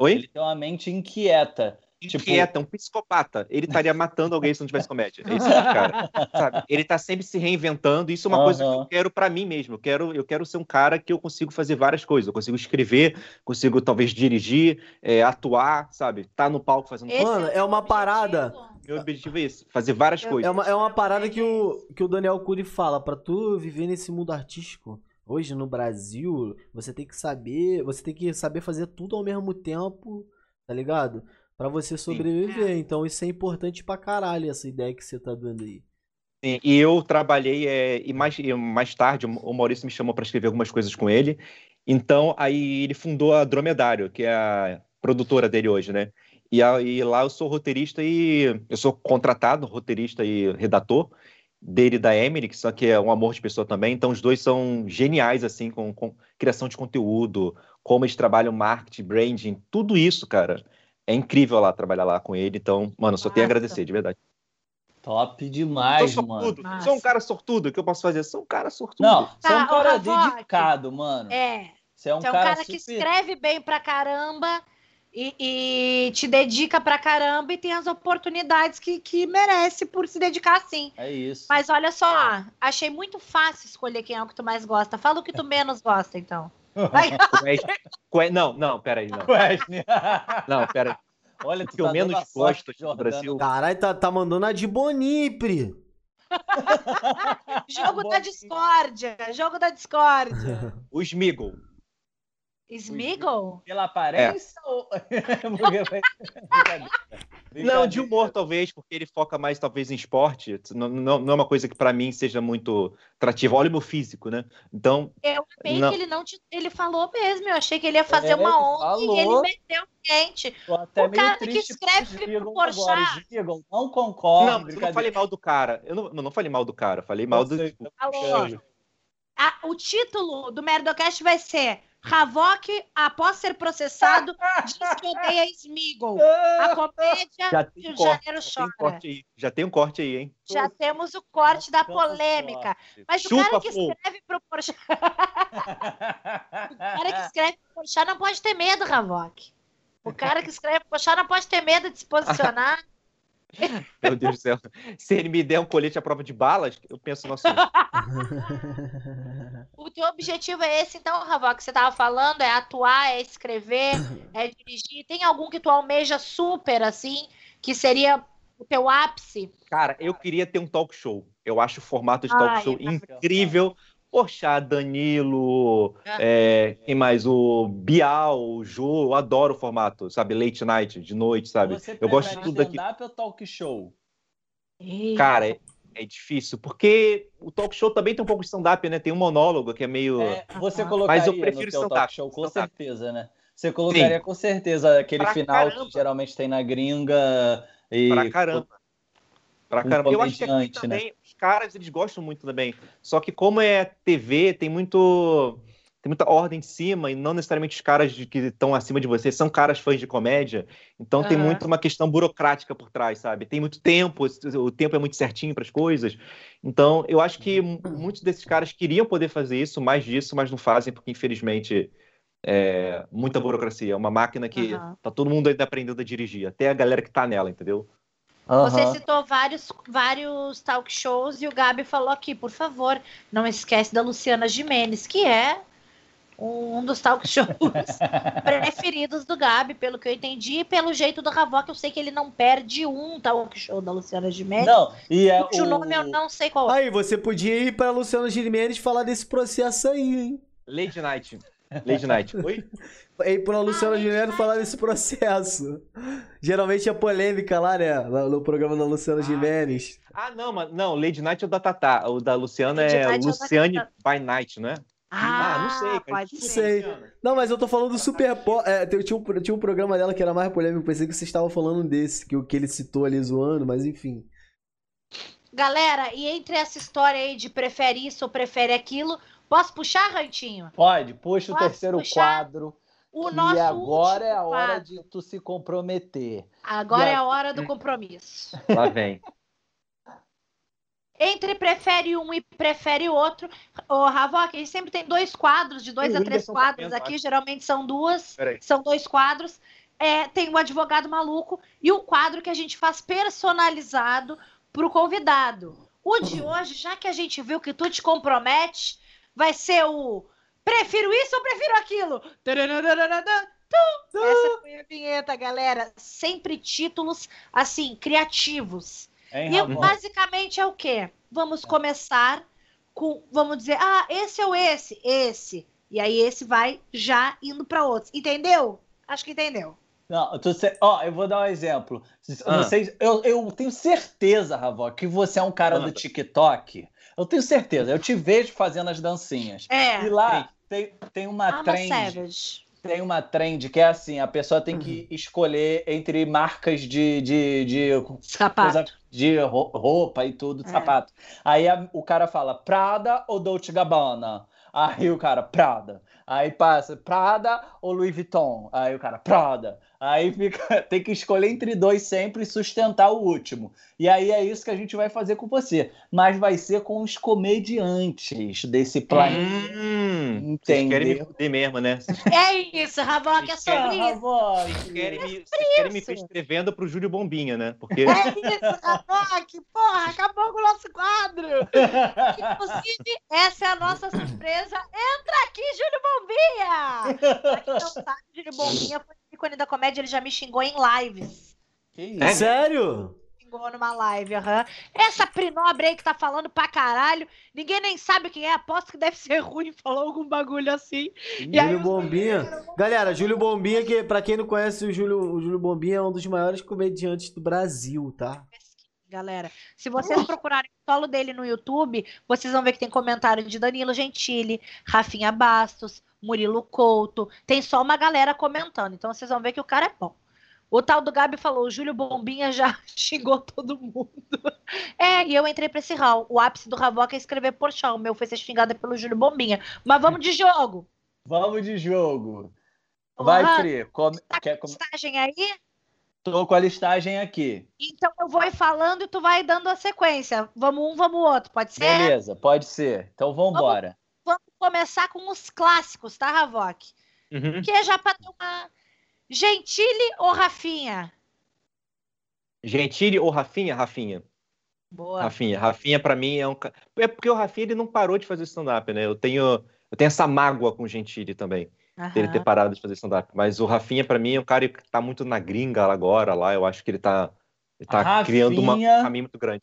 Oi? Ele tem uma mente inquieta. Tipo- Inquieta, um psicopata. Ele estaria matando alguém se não tivesse comédia. É esse tipo de cara. sabe? Ele tá sempre se reinventando. Isso é uma coisa que eu quero pra mim mesmo. Eu quero, eu quero ser um cara que eu consigo fazer várias coisas. Eu consigo escrever, consigo talvez dirigir, é, atuar, sabe? Tá no palco fazendo. Esse Mano, é uma objetivo? parada. Meu objetivo é esse, fazer várias Eu- coisas. É uma, é uma parada que o, que o Daniel Cury fala. Pra tu viver nesse mundo artístico, hoje no Brasil, você tem que saber. Você tem que saber fazer tudo ao mesmo tempo, tá ligado? Pra você sobreviver. Então isso é importante pra caralho, essa ideia que você tá dando aí. Sim, e eu trabalhei, é, e mais, e mais tarde, o Maurício me chamou para escrever algumas coisas com ele. Então, aí ele fundou a Dromedário, que é a produtora dele hoje, né? E, a- e lá eu sou roteirista e eu sou contratado, roteirista e redator dele e da Emily, que só que é um amor de pessoa também. Então, os dois são geniais, assim, com, com criação de conteúdo, como eles trabalham marketing, branding, tudo isso, cara. É incrível lá trabalhar lá com ele. Então, mano, só tenho a agradecer, de verdade. Top Sou demais, mano. sortudo. Massa. Sou um cara sortudo. O que eu posso fazer? Sou um cara sortudo. Não, você é Tá, um cara dedicado, mano. É, Você é um você é um cara, cara que super... escreve bem pra caramba e, e te dedica pra caramba e tem as oportunidades que, que merece por se dedicar assim. É isso. Mas olha só, achei muito fácil escolher quem é o que tu mais gosta. Fala o que tu menos gosta, então. Vai. Quest- Que- Não, não, peraí, não. Não, peraí. Olha, O tu que eu tá menos a sorte, gosto aqui no. Brasil. Caralho, tá, tá mandando a de Bonipre. Jogo da discórdia. Jogo da discórdia. O Smiggle. Smiggle? Pela aparência ou... Vai- Brincadeira. Não, de humor, talvez, porque ele foca mais, talvez, em esporte. Não, não, não é uma coisa que pra mim seja muito atrativa. Olha o meu físico, né? Então, Eu amei Não. que ele não te... Ele falou mesmo. Eu achei que ele ia fazer É, uma ONG e ele falou. meteu quente. Tô até O meio cara que escreve pro Porchat. agora. Gigon, não concordo. não, eu não falei mal do cara. Eu não, eu não falei mal do cara. eu Falei mal do. sei, tipo. Ah, o título do Merdocast vai ser Havok, após ser processado, diz que odeia Smiggle. A comédia Já que tem o corte, Janeiro já tem chora. aí. Já tem um corte aí, hein? Já temos o corte da polêmica. Mas o Chupa, cara que escreve pro Porchat, o cara que escreve pro Porchat não pode ter medo, Havok. O cara que escreve pro Porchat não pode ter medo de se posicionar. Meu Deus do céu. Se ele me der um colete à prova de balas, eu penso no assunto. O teu objetivo é esse, então, Havok, que você tava falando? É atuar, é escrever, é dirigir. Tem algum que tu almeja super, assim, que seria o teu ápice? Cara, eu queria ter um talk show. Eu acho o formato de talk Ai, show eu incrível. Poxa, Danilo, Ah. é, quem mais? O Bial, o Jô, eu adoro o formato, sabe? Late night, de noite, sabe? Você Eu gosto de tudo aqui. stand-up ou talk show? Cara, é, difícil, porque o talk show também tem um pouco de stand-up, né? Tem um monólogo que é meio. É, você colocaria Mas eu prefiro no teu talk show, com certeza, né? Você colocaria com certeza aquele Pra final caramba. que geralmente tem na gringa e Pra caramba. Pra um caramba. Eu acho que aqui né? também, os caras, eles gostam muito também. Só que como é TV, tem muito. Tem muita ordem de cima, e não necessariamente os caras de- que estão acima de você são caras fãs de comédia. Então tem Aham. muito uma questão burocrática por trás, sabe? Tem muito tempo, o tempo é muito certinho para as coisas. Então, eu acho que mu- muitos desses caras queriam poder fazer isso, mais disso, mas não fazem, porque infelizmente é muita burocracia. É uma máquina que Aham. tá todo mundo ainda aprendendo a dirigir, até a galera que tá nela, entendeu? Você Aham. citou vários, vários talk shows e o Gabi falou aqui, por favor, não esquece da Luciana Gimenez, que é um dos talk shows preferidos do Gabi, pelo que eu entendi, e pelo jeito do Ravok, eu sei que ele não perde um talk show da Luciana Gimenez. Não, e é cujo o... nome eu não sei qual é. Aí, você podia ir pra Luciano Gimenez falar desse processo aí, hein? Lady Night. Lady Night. Oi? Ir pra Luciano Gimenez falar desse processo. Geralmente é polêmica lá, né? No programa da Luciana Gimenez. Ah, não, mas não, Lady Night é o da Tatá. O da Luciana Lady é Night é o da Luciane Tatá. by Night, não é? Ah, não sei, cara. pode Não ser. sei. Não, mas eu tô falando do Super Pop. É, tem- tinha, um, tinha um programa dela que era mais polêmico. Pensei que vocês estavam falando desse, que o que ele citou ali zoando, mas enfim. Galera, e entre essa história aí de prefere isso ou prefere aquilo, posso puxar, Rantinho? Pode, puxa o Posso terceiro puxar quadro. O e nosso agora é a hora quadro. de tu se comprometer. Agora E é a- a hora do compromisso. Lá vem. Entre prefere um e prefere outro. Ô, Ravoc, a gente sempre tem dois quadros, de dois O a três quadros aqui, acho. geralmente são duas, Peraí. são dois quadros. É, tem o advogado maluco e o quadro que a gente faz personalizado para o convidado. O de hoje, já que a gente viu que tu te compromete, vai ser o prefiro isso ou prefiro aquilo. Essa foi a vinheta, galera. Sempre títulos assim criativos. Hein, E Ramon? basicamente é o quê? Vamos começar com, vamos dizer, ah, esse ou esse, esse. E aí esse vai já indo para outros. Entendeu? Acho que entendeu. Não, tu ó, eu vou dar um exemplo. Ah. Vocês, eu, eu tenho certeza, Ravó, que você é um cara do Manda. TikTok. Eu tenho certeza. Eu te vejo fazendo as dancinhas. É. E lá tem, tem uma I'm a trend. Savage. Tem uma trend que é assim: a pessoa tem que escolher entre marcas de, de, de Sapato. coisa de ro- roupa e tudo, É. sapato. Aí a- o cara fala Prada ou Dolce Gabbana? Aí o cara, Prada. Aí passa Prada ou Louis Vuitton? Aí o cara, Prada. Aí fica, tem que escolher entre dois sempre e sustentar o último. E aí é isso que a gente vai fazer com você. Mas vai ser com os comediantes desse planeta. Hum, vocês querem me fuder mesmo, né? Vocês É isso, Ravoc, é sobre isso. voz. querem me, vocês querem me prescrevendo pro Júlio Bombinha, né? Porque É isso, Ravoc. Porra, acabou com o nosso quadro. Inclusive, essa é a nossa surpresa. Entra aqui, Júlio Bombinha! Pra quem não sabe, Júlio Bombinha foi um ícone da comédia, ele já me xingou em lives. Que isso? É? Sério? Xingou numa live, aham. Essa Prinobre aí que tá falando pra caralho, ninguém nem sabe quem é, aposto que deve ser ruim, falou algum bagulho assim. E aí Júlio os Bombinha. Galera, Júlio Bombinha, que pra quem não conhece, o Júlio, o Júlio Bombinha é um dos maiores comediantes do Brasil, tá? galera. Se vocês procurarem o solo dele no YouTube, vocês vão ver que tem comentário de Danilo Gentili, Rafinha Bastos, Murilo Couto. Tem só uma galera comentando. Então vocês vão ver que o cara é bom. O tal do Gabi falou, o Júlio Bombinha já xingou todo mundo. É, e eu entrei pra esse hall. O ápice do Ravoca é escrever Porchat. O meu foi ser xingada pelo Júlio Bombinha. Mas vamos de jogo. Vamos de jogo. Vai, Han, Pri. Come... Tá Quer com come... listagem aí? Tô com a listagem aqui. Então eu vou falando e tu vai dando a sequência. Vamos um, vamos outro. Pode ser? Beleza, pode ser. Então vamos embora. Vamos começar com os clássicos, tá, Ravoc? Uhum. Que é já pra ter uma. Gentile ou Rafinha? Gentili ou Rafinha? Rafinha. Boa. Rafinha. Rafinha, pra mim, é um. É porque o Rafinha ele não parou de fazer stand-up, né? Eu tenho, eu tenho essa mágoa com o Gentili também, dele ter parado de fazer stand-up. Mas o Rafinha, pra mim, é um cara que tá muito na gringa agora lá. Eu acho que ele tá, ele tá Rafinha- criando uma- um caminho muito grande.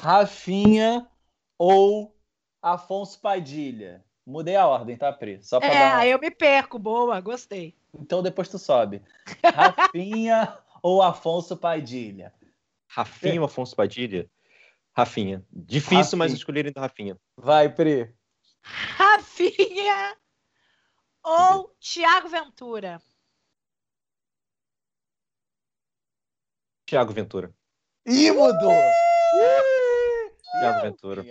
Rafinha ou Afonso Padilha? Mudei a ordem, tá, Pri? Só pra É, dar eu me perco. Boa, gostei. Então depois tu sobe. Rafinha ou Afonso Padilha? Rafinha ou Afonso Padilha? Rafinha. Difícil, mas Rafinha. escolherem do Rafinha. Vai, Pri. Rafinha ou Tiago Ventura? Thiago Ventura. Ih, mudou! Thiago Ventura.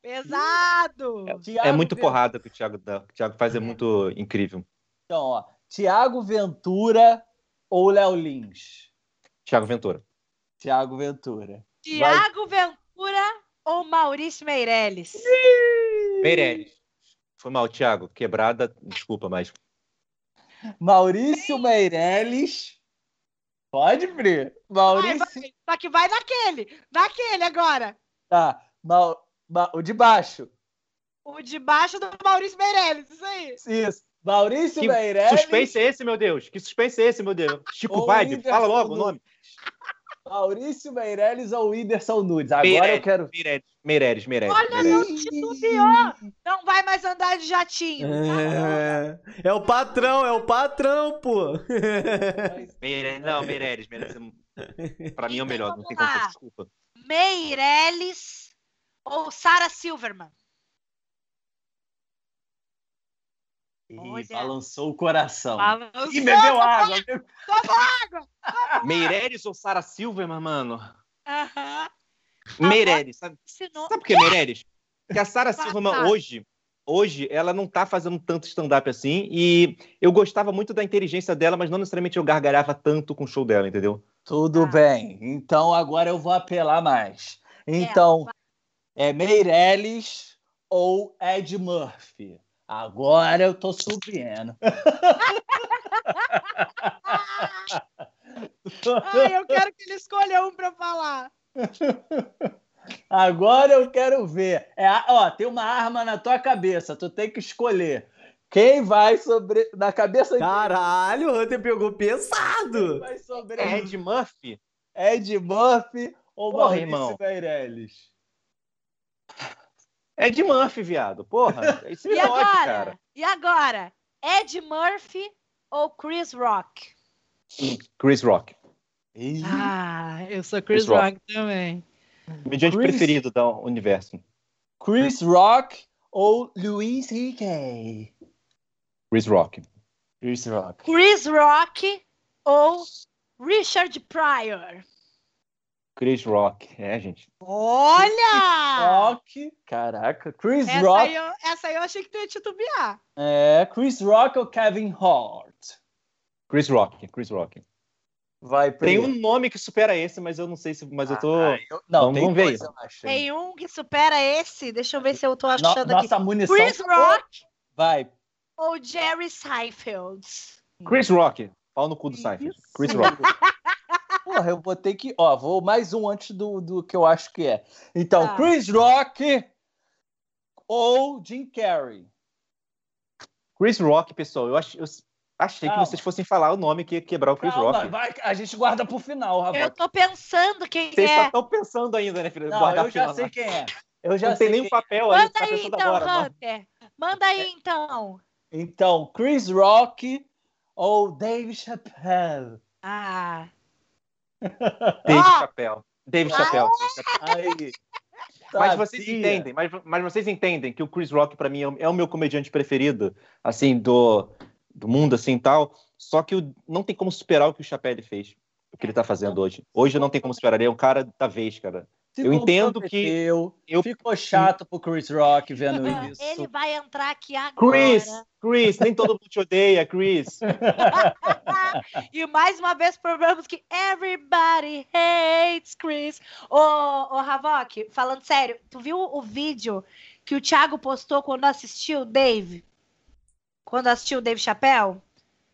Pesado! Thiago É muito Ventura. porrada que o Thiago dá. O Thiago faz é muito incrível. Então, ó. Tiago Ventura ou Léo Lins? Thiago Ventura. Tiago Ventura. Tiago Ventura ou Maurício Meirelles? Meirelles. Foi mal, Thiago. Quebrada, desculpa, mas. Maurício Meirelles. Pode, Pri? Vai, Maurício. vai, só que vai naquele. Naquele agora. Tá. Ma- O de baixo. O de baixo do Maurício Meirelles. Isso aí. Isso. Maurício Que Meirelles. suspense é esse, meu Deus? Que suspense é esse, meu Deus? Chico Vibe, fala logo o nome. Maurício Meirelles ou Whindersson Nunes? Agora eu Meirelles. quero. Meireles, Meireles, Meireles. Olha, Meireles. não titubeou. Não vai mais andar de jatinho. É, é o patrão, é o patrão, pô. Meireles, não, Meireles, Meireles. é- Pra mim é o melhor, não tem como, desculpa. Meirelles ou Sarah Silverman? Ih, Olha. balançou o coração. Balançou. Ih, bebeu água. Toma água. Meireles ou Sara Silverman, mano? Aham. Meirelles, sabe? Ensinou. Sabe por que Meirelles? Que a Sarah Tá, Silverman hoje, hoje, ela não tá fazendo tanto stand-up assim. E eu gostava muito da inteligência dela, mas não necessariamente eu gargalhava tanto com o show dela, entendeu? Tudo Ah. bem. Então agora eu vou apelar mais. Então, é Meirelles ou Ed Murphy? Agora eu tô subindo. Ai, eu quero que ele escolha um pra falar. Agora eu quero ver. É, ó, tem uma arma na tua cabeça. Tu tem que escolher. Quem vai sobre. Na cabeça de Caralho, o Hunter pegou quem pesado. vai sobre Ed Murphy? Ed Murphy ou Porra, Maurício irmão. Meirelles? Ed Murphy, viado. Porra, isso E me fode, agora? cara. E agora? Ed Murphy ou Chris Rock? Chris Rock. Ih, Ah, eu sou Chris Chris Rock. Rock também. Comediante Chris- preferido do universo. Chris Rock ou Louis C.K.? Chris Rock. Chris Rock. Chris Rock ou Richard Pryor? Chris Rock. É, gente. Olha! Rock. Caraca. Chris Essa Rock. aí, eu, essa aí eu achei que tu ia titubear. É, Chris Rock ou Kevin Hart? Chris Rock. Chris Rock. Vai Tem um nome que supera esse, mas eu não sei se. Mas eu tô. Ah, eu- Não, Vamos- tem vamos ver dois, aí. eu acho. Tem um que supera esse. Deixa eu ver se eu tô No- achando aqui. nossa munição. Chris. Rock Vai. Ou Jerry Seinfeld? Chris Rock. Pau no cu do Seinfeld. Chris Rock. Porra, eu vou ter que. Ó, vou mais um antes do, do que eu acho que é. Então, Tá. Chris Rock ou Jim Carrey? Chris Rock, pessoal. Eu, ach- eu achei que Calma. vocês fossem falar o nome que ia quebrar o Chris Calma, Rock. vai, a gente guarda pro final, Eu Rafa. tô pensando quem Vocês só é. estão pensando ainda, né, filho? Não, Guardar eu já final, sei né? quem é. Eu já Não sei tem quem é. papel aí. Manda Tá aí então, agora. mano. Hunter. Manda aí então. Então, Chris Rock ou Dave Chappelle? Ah. Dave Ó. Chappelle. Dave Ah. Chappelle. Aí. Mas vocês entendem, mas, mas vocês entendem que o Chris Rock, pra mim, é o- é o meu comediante preferido, assim, do, do mundo, assim, tal. Só que o- não tem como superar o que o Chappelle fez, o que ele tá fazendo hoje. Hoje não tem como superar, ele é o cara da vez, cara. Eu entendo comprometeu, eu- Ficou chato pro Chris Rock vendo isso. Ele vai entrar aqui agora. Chris, Chris, nem todo mundo te odeia, Chris. E mais uma vez provamos que everybody hates Chris. Ô, ô Havok, falando sério, tu viu o vídeo que o Thiago postou quando assistiu o Dave? Quando assistiu o Dave Chappelle?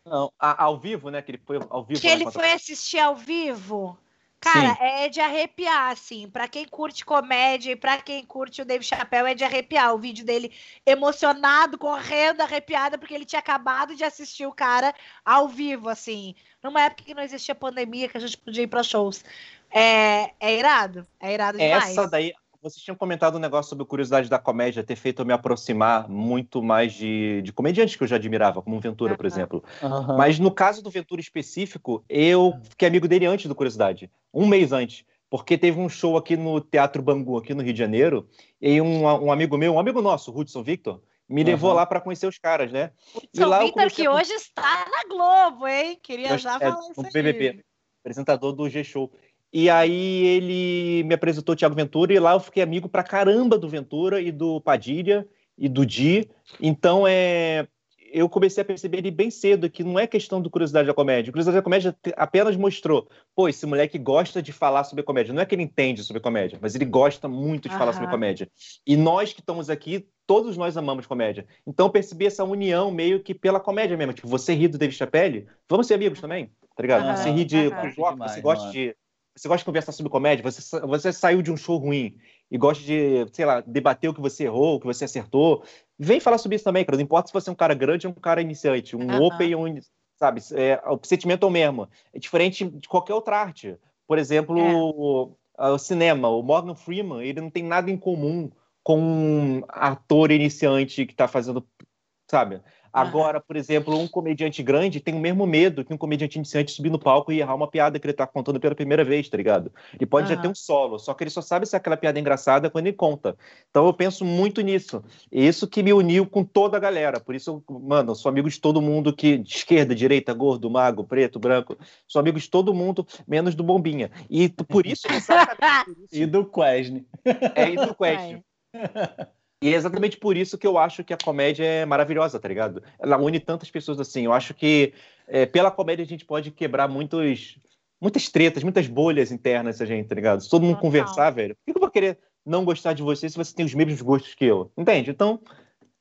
Não, a- ao vivo, né, que ele foi ao vivo. Que né, ele foi assistir ao vivo. Cara, é de arrepiar, assim. Pra quem curte comédia e pra quem curte o Dave Chappelle, é de arrepiar. O vídeo dele emocionado, correndo, arrepiado, porque ele tinha acabado de assistir o cara ao vivo, assim. Numa época que não existia pandemia, que a gente podia ir pra shows. É, é irado. É irado demais. Essa daí, vocês tinham comentado um negócio sobre curiosidade da comédia ter feito eu me aproximar muito mais de, de comediantes que eu já admirava, como o Ventura, por exemplo. Aham. Mas no caso do Ventura específico, eu fiquei amigo dele antes do Curiosidade, um mês antes. Porque teve um show aqui no Teatro Bangu, aqui no Rio de Janeiro, e um, um amigo meu, um amigo nosso, o Hudson Victor, me levou lá para conhecer os caras, né? E São lá comecei que a- hoje está na Globo, hein? Queria Eu- já é, falar isso aí. BBB. apresentador do G-Show. E aí ele me apresentou o Thiago Ventura e lá eu fiquei amigo pra caramba do Ventura e do Padilha e do Di. Então é eu comecei a perceber ele bem cedo que não é questão do curiosidade da comédia. Curiosidade da comédia apenas mostrou, pô, esse moleque gosta de falar sobre comédia. Não é que ele entende sobre comédia, mas ele gosta muito de falar sobre Aham. comédia. E nós que estamos aqui, todos nós amamos comédia. Então eu percebi essa união meio que pela comédia mesmo. Tipo, você ri do David Chappelle, vamos ser amigos também, tá ligado? Aham, Você ri de aham. Você gosta mano. de você gosta de conversar sobre comédia, você, você saiu de um show ruim e gosta de, sei lá, debater o que você errou, o que você acertou. Vem falar sobre isso também, cara. Não importa se você é um cara grande ou um cara iniciante, um Aham. open ou um, sabe, é, o sentimento é o mesmo. É diferente de qualquer outra arte. Por exemplo, É. o, o cinema, o Morgan Freeman, ele não tem nada em comum com um ator iniciante que está fazendo, sabe? Agora, por exemplo, um comediante grande tem o mesmo medo que um comediante iniciante subir no palco e errar uma piada que ele tá contando pela primeira vez, tá ligado? Ele pode já Aham. ter um solo, só que ele só sabe se aquela piada é engraçada quando ele conta. Então eu penso muito nisso. E isso que me uniu com toda a galera. Por isso, eu, mano, eu sou amigo de todo mundo que. De esquerda, direita, gordo, mago, preto, branco. Sou amigo de todo mundo, menos do Bombinha. E por isso, exatamente por isso, E do Quesne. é isso o Quest. E é exatamente por isso que eu acho que a comédia é maravilhosa, tá ligado? Ela une tantas pessoas assim. Eu acho que é, pela comédia a gente pode quebrar muitos, muitas tretas, muitas bolhas internas, a gente, tá ligado? Se todo mundo Total. conversar, velho, por que eu vou querer não gostar de você se você tem os mesmos gostos que eu? Entende? Então,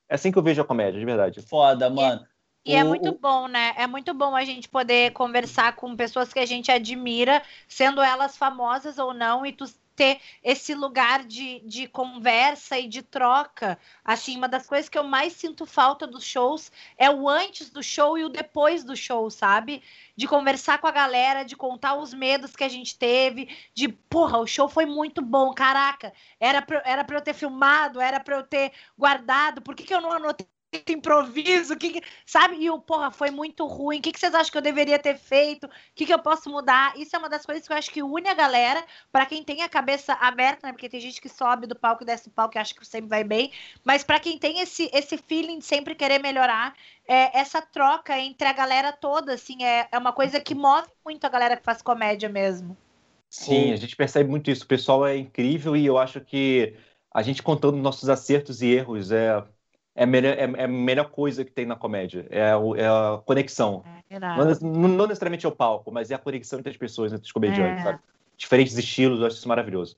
é assim que eu vejo a comédia, de verdade. Foda, mano. E é muito o- bom, né? É muito bom a gente poder conversar com pessoas que a gente admira, sendo elas famosas ou não, e tu ter esse lugar de, de conversa e de troca. Assim, uma das coisas que eu mais sinto falta dos shows é o antes do show e o depois do show, sabe? De conversar com a galera, de contar os medos que a gente teve, de, porra, o show foi muito bom, caraca, era pra, era pra eu ter filmado, era pra eu ter guardado, por que, que eu não anotei improviso? Que sabe? E o, porra, foi muito ruim. O que, que vocês acham que eu deveria ter feito? O que, que eu posso mudar? Isso é uma das coisas que eu acho que une a galera, pra quem tem a cabeça aberta, né? Porque tem gente que sobe do palco e desce do palco e acha que sempre vai bem. Mas pra quem tem esse, esse feeling de sempre querer melhorar, é, essa troca entre a galera toda, assim, é, é uma coisa que move muito a galera que faz comédia mesmo. Sim, a gente percebe muito isso. O pessoal é incrível e eu acho que a gente contando nossos acertos e erros é, é, a melhor, é, é a melhor coisa que tem na comédia. É, o- é a conexão. É, Não, não- necessariamente é o palco, mas é a conexão entre as pessoas, entre os comediantes, É. sabe? Diferentes estilos, eu acho isso maravilhoso.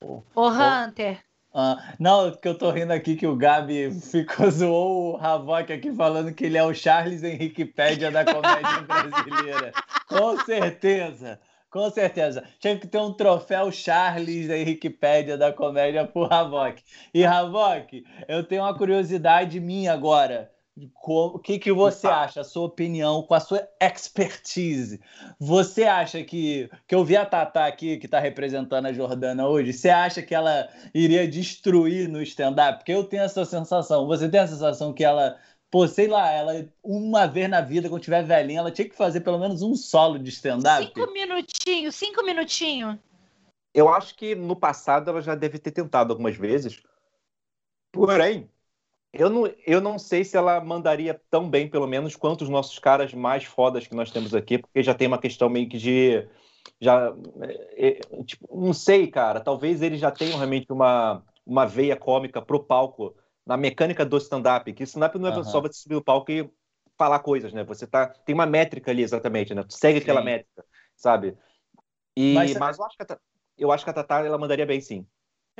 Ô, Hunter, Ah, não, porque eu tô rindo aqui que o Gabi ficou zoou o Havok aqui falando que ele é o Charles Henriquepédia da comédia brasileira. Com certeza. Com certeza. Tinha que ter um troféu Charles Henriquepédia da comédia pro Havok. E Havok, eu tenho uma curiosidade minha agora. O que, que você acha, a sua opinião, com a sua expertise? Você acha que. Que eu vi a Tatá aqui, que tá representando a Jordana hoje, você acha que ela iria destruir no stand-up? Porque eu tenho essa sensação. Você tem a sensação que ela. Pô, sei lá, ela, uma vez na vida, quando tiver velhinha, ela tinha que fazer pelo menos um solo de stand-up? cinco minutinhos, cinco minutinhos. Eu acho que no passado ela já deve ter tentado algumas vezes. Porém, eu não, eu não sei se ela mandaria tão bem, pelo menos, quanto os nossos caras mais fodas que nós temos aqui, porque já tem uma questão meio que de. Já, é, é, tipo, não sei, cara. Talvez eles já tenham realmente uma, uma veia cômica pro palco, na mecânica do stand-up. Que stand-up não é Aham. só você subir no palco e falar coisas, né? Você tá, tem uma métrica ali, exatamente, né? Tu segue aquela Sim. métrica, sabe? E, Mas- mas, eu acho que a, eu acho que a Tatá ela mandaria bem, sim.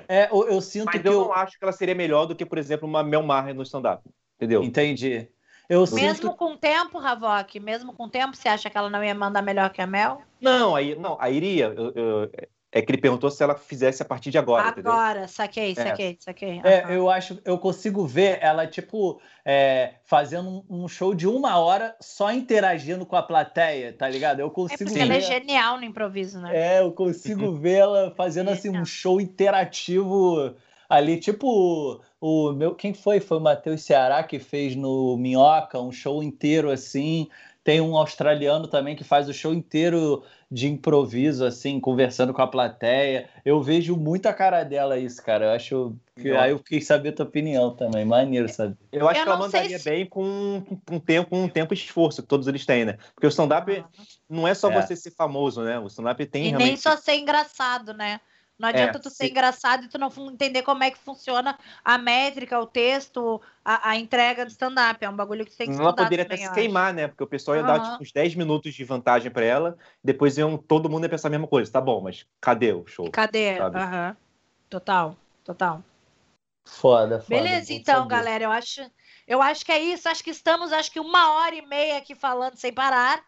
É, eu, eu sinto Mas que eu eu. não acho que ela seria melhor do que, por exemplo, uma Mel Maher no stand-up. Entendeu? Entendi. Eu sinto Mesmo com o tempo, Havok, mesmo com o tempo, você acha que ela não ia mandar melhor que a Mel? Não, aí, não, aí iria. eu- eu- é que ele perguntou se ela fizesse a partir de agora, entendeu? Agora, saquei, saquei, saquei. É, Aham. eu acho, eu consigo ver ela, tipo, é, fazendo um- show de uma hora só interagindo com a plateia, tá ligado? Eu É consigo porque ela é ver. genial no improviso, né? É, eu consigo ver ela fazendo assim um show interativo ali, tipo o meu, quem foi? Foi o Matheus Ceará que fez no Minhoca, um show inteiro assim. Tem um australiano também que faz o show inteiro de improviso, assim, conversando com a plateia. Eu vejo muito a cara dela isso, cara. Eu acho que Eu aí eu fiquei saber a tua opinião também. Maneiro, sabe? Eu acho Eu que ela mandaria se- bem com, com, tempo, com um tempo e esforço que todos eles têm, né? Porque o stand-up não é só É. você ser famoso, né? O stand-up tem E nem realmente. só ser engraçado, né? Não adianta tu ser se- engraçado e tu não entender como é que funciona a métrica, o texto, a, a entrega do stand-up. É um bagulho que tu tem que Ela estudar poderia também, até eu se queimar, né? Porque o pessoal ia dar Aham. tipo, uns 10 minutos de vantagem pra ela, depois iam, todo mundo ia pensar a mesma coisa. Tá bom, mas cadê o show? Cadê? Aham. Total, total. Foda, foda. Beleza, então, saber. galera, eu acho, eu acho que é isso. Acho que estamos, acho que uma hora e meia aqui falando sem parar.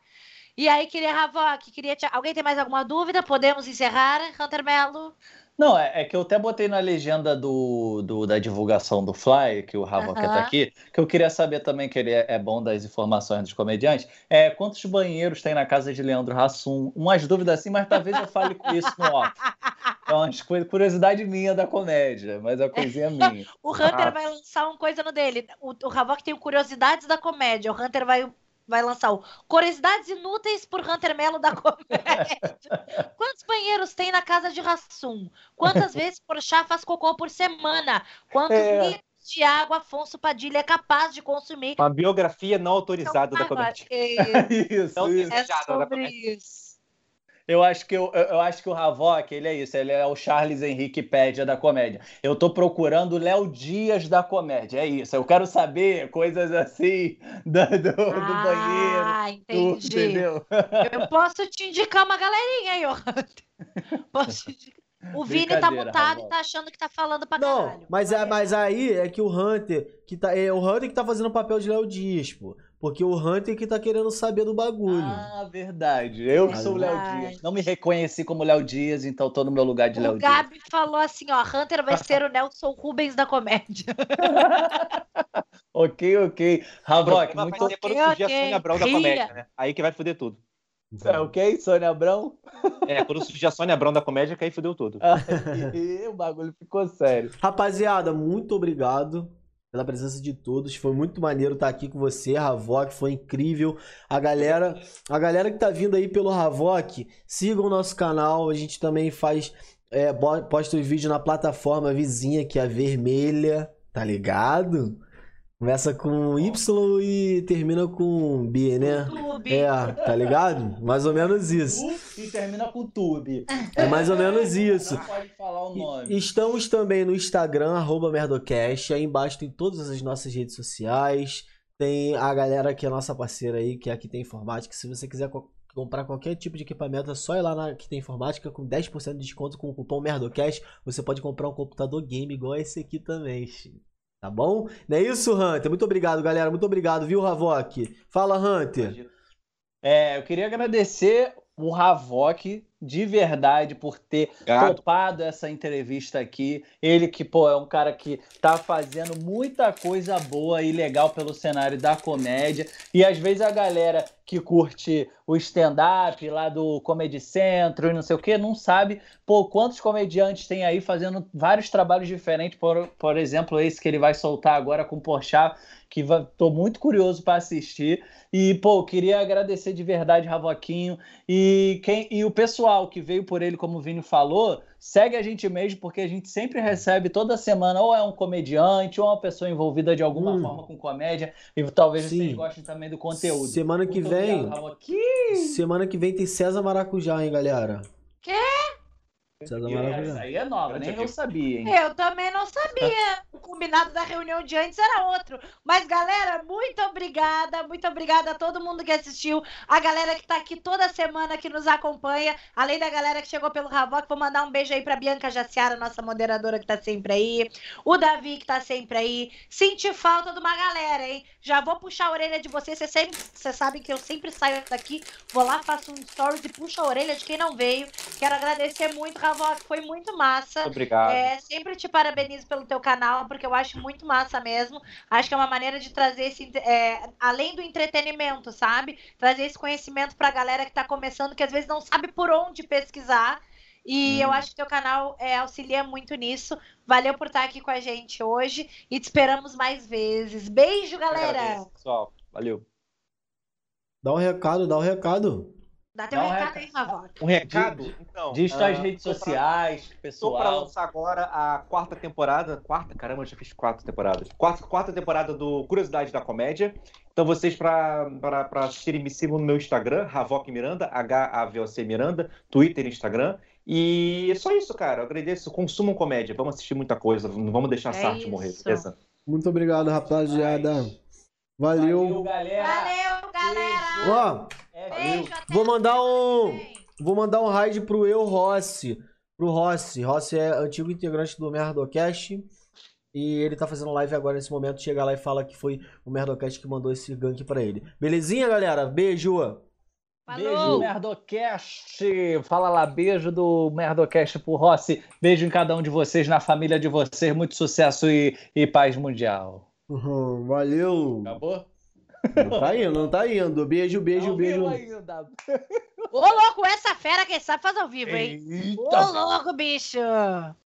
E aí, queria, Havok, queria te... Alguém tem mais alguma dúvida? Podemos encerrar, Hunter Melo? Não, é, é que eu até botei na legenda do, do- da divulgação do Fly, que o Havok Aham. tá aqui, que eu queria saber também, que ele é, é bom das informações dos comediantes, é quantos banheiros tem na casa de Leandro Hassum? Umas dúvidas assim, mas talvez eu fale com isso no off. É uma curiosidade minha da comédia, mas a coisinha minha. O Hunter Ah. vai lançar uma coisa no dele. O, o Havok tem Curiosidades da Comédia. O Hunter vai, vai lançar o Curiosidades Inúteis por Hunter Melo da Comédia. Quantos banheiros tem na casa de Rassum? Quantas vezes Porchat faz cocô por semana? Quantos É. litros de água Afonso Padilha é capaz de consumir? Uma biografia não autorizada da Agora, comédia. é, Isso, Não isso. é da sobre isso. Eu acho que eu, eu acho que o Havok, ele é isso, ele é o Charles Henrique Pédia da comédia. Eu tô procurando o Léo Dias da comédia, é isso. Eu quero saber coisas assim do, do, do banheiro. Ah, do- entendi. entendeu? Eu posso te indicar uma galerinha aí, ó. Posso te indicar. O Vini tá mutado e tá achando que tá falando pra Não, caralho. mas, é, mas aí é que o Hunter, que tá, é o Hunter que tá fazendo o papel de Léo Dias, pô. Porque o Hunter que tá querendo saber do bagulho. Ah, verdade. Eu Verdade. sou o Léo Dias. Não me reconheci como Léo Dias, então tô no meu lugar de Léo O Dias. Gabi falou assim, ó, Hunter vai ser o Nelson Rubens da comédia. Ok, ok. O Havok, muito vai ser quando Ok, surgir a. Sônia Abrão da comédia, né? Aí que vai foder tudo. É, ok, Sônia Abrão? É, quando surgir a Sônia Abrão da comédia, que aí fudeu tudo. Aí, o bagulho ficou sério. Rapaziada, muito obrigado pela presença de todos. Foi muito maneiro estar aqui com você, Havok. Foi incrível. A galera, a galera que tá vindo aí pelo Havok, sigam o nosso canal. A gente também faz, é, posta os vídeos na plataforma vizinha, que é a vermelha, tá ligado? Começa com Y e termina com B, né? YouTube. É, tá ligado? Mais ou menos isso. E termina com tube. É mais ou menos isso. Pode falar o nome. Estamos também no Instagram, arroba Merdocast. Aí embaixo tem todas as nossas redes sociais. Tem a galera que é nossa parceira aí, que é a que tem informática. Se você quiser co- comprar qualquer tipo de equipamento, é só ir lá na que tem informática com 10% de desconto com o cupom Merdocast. Você pode comprar um computador game igual esse aqui também. Tá bom? Não é isso, Hunter? Muito obrigado, galera. Muito obrigado, viu, Havok? Fala, Hunter. É, eu queria agradecer o Havok de verdade por ter Obrigado. topado essa entrevista aqui. Ele que, pô, é um cara que tá fazendo muita coisa boa e legal pelo cenário da comédia. E às vezes a galera que curte o stand-up lá do Comedy Centro e não sei o que, não sabe, pô, quantos comediantes tem aí fazendo vários trabalhos diferentes, por, por exemplo, esse que ele vai soltar agora com o Porchat, que tô muito curioso para assistir. E, pô, queria agradecer de verdade, Ravoquinho. E, quem, e o pessoal que veio por ele, como o Vini falou, segue a gente mesmo, porque a gente sempre recebe toda semana, ou é um comediante, ou é uma pessoa envolvida de alguma Hum. forma com comédia. E talvez Sim. vocês gostem também do conteúdo. Semana que Muito vem. Semana que vem tem César Maracujá, hein, galera? Quê? César Essa Maracujá. aí é nova, nem eu sabia, hein? Eu também não sabia. O combinado da reunião de antes era outro. Mas, galera, muito obrigada. Muito obrigada a todo mundo que assistiu. A galera que tá aqui toda semana, que nos acompanha. Além da galera que chegou pelo Ravoc, vou mandar um beijo aí pra Bianca Jaciara, nossa moderadora que tá sempre aí. O Davi, que tá sempre aí. Senti falta de uma galera, hein? Já vou puxar a orelha de vocês. Vocês sempre- vocês sabem que eu sempre saio daqui, vou lá, faço um stories e puxo a orelha de quem não veio. Quero agradecer muito, Ravoc. Foi muito massa. Obrigado. É, sempre te parabenizo pelo teu canal, porque eu acho muito massa mesmo. Acho que é uma maneira de trazer esse, é, além do entretenimento, sabe? Trazer esse conhecimento pra galera que tá começando, que às vezes não sabe por onde pesquisar. E eu acho que teu canal é, auxilia muito nisso. Valeu por estar aqui com a gente hoje e te esperamos mais vezes. Beijo, galera! Agradeço, pessoal. Valeu. Dá um recado, dá um recado. Dá teu Dá um recado recado. aí, Ravoc. Um recado? Então, Diz tuas ah, redes tô pra- sociais, Estou para pessoal. lançar agora a quarta temporada. Quarta? Caramba, eu já fiz quatro temporadas. Quarta, quarta temporada do Curiosidade da Comédia. Então, vocês, para assistirem, me sigam no meu Instagram, Havok Miranda, H-A-V-O-C Miranda, Twitter e Instagram. E é só isso, cara. Eu agradeço. Consumam comédia. Vamos assistir muita coisa. Não vamos deixar a É Sarte morrer, isso. beleza? Muito obrigado, rapaziada. Valeu, Valeu. galera. Valeu, galera! Ó, Beijo, até Vou mandar um- vou mandar um raid pro Eu Rossi. Pro Rossi. Rossi é antigo integrante do Merdocast. E ele tá fazendo live agora nesse momento. Chega lá e fala que foi o Merdocast que mandou esse gank pra ele. Belezinha, galera? Beijo. Beijo, Falou! Merdocast! Fala lá, beijo do Merdocast pro Rossi. Beijo em cada um de vocês, na família de vocês. Muito sucesso e, e paz mundial. Uhum, valeu. Acabou? Não tá indo, não tá indo. Beijo, beijo, Ao beijo. ainda. Ô, louco, essa fera, quem sabe faz ao vivo, hein? Ô, Eita, louco, bicho.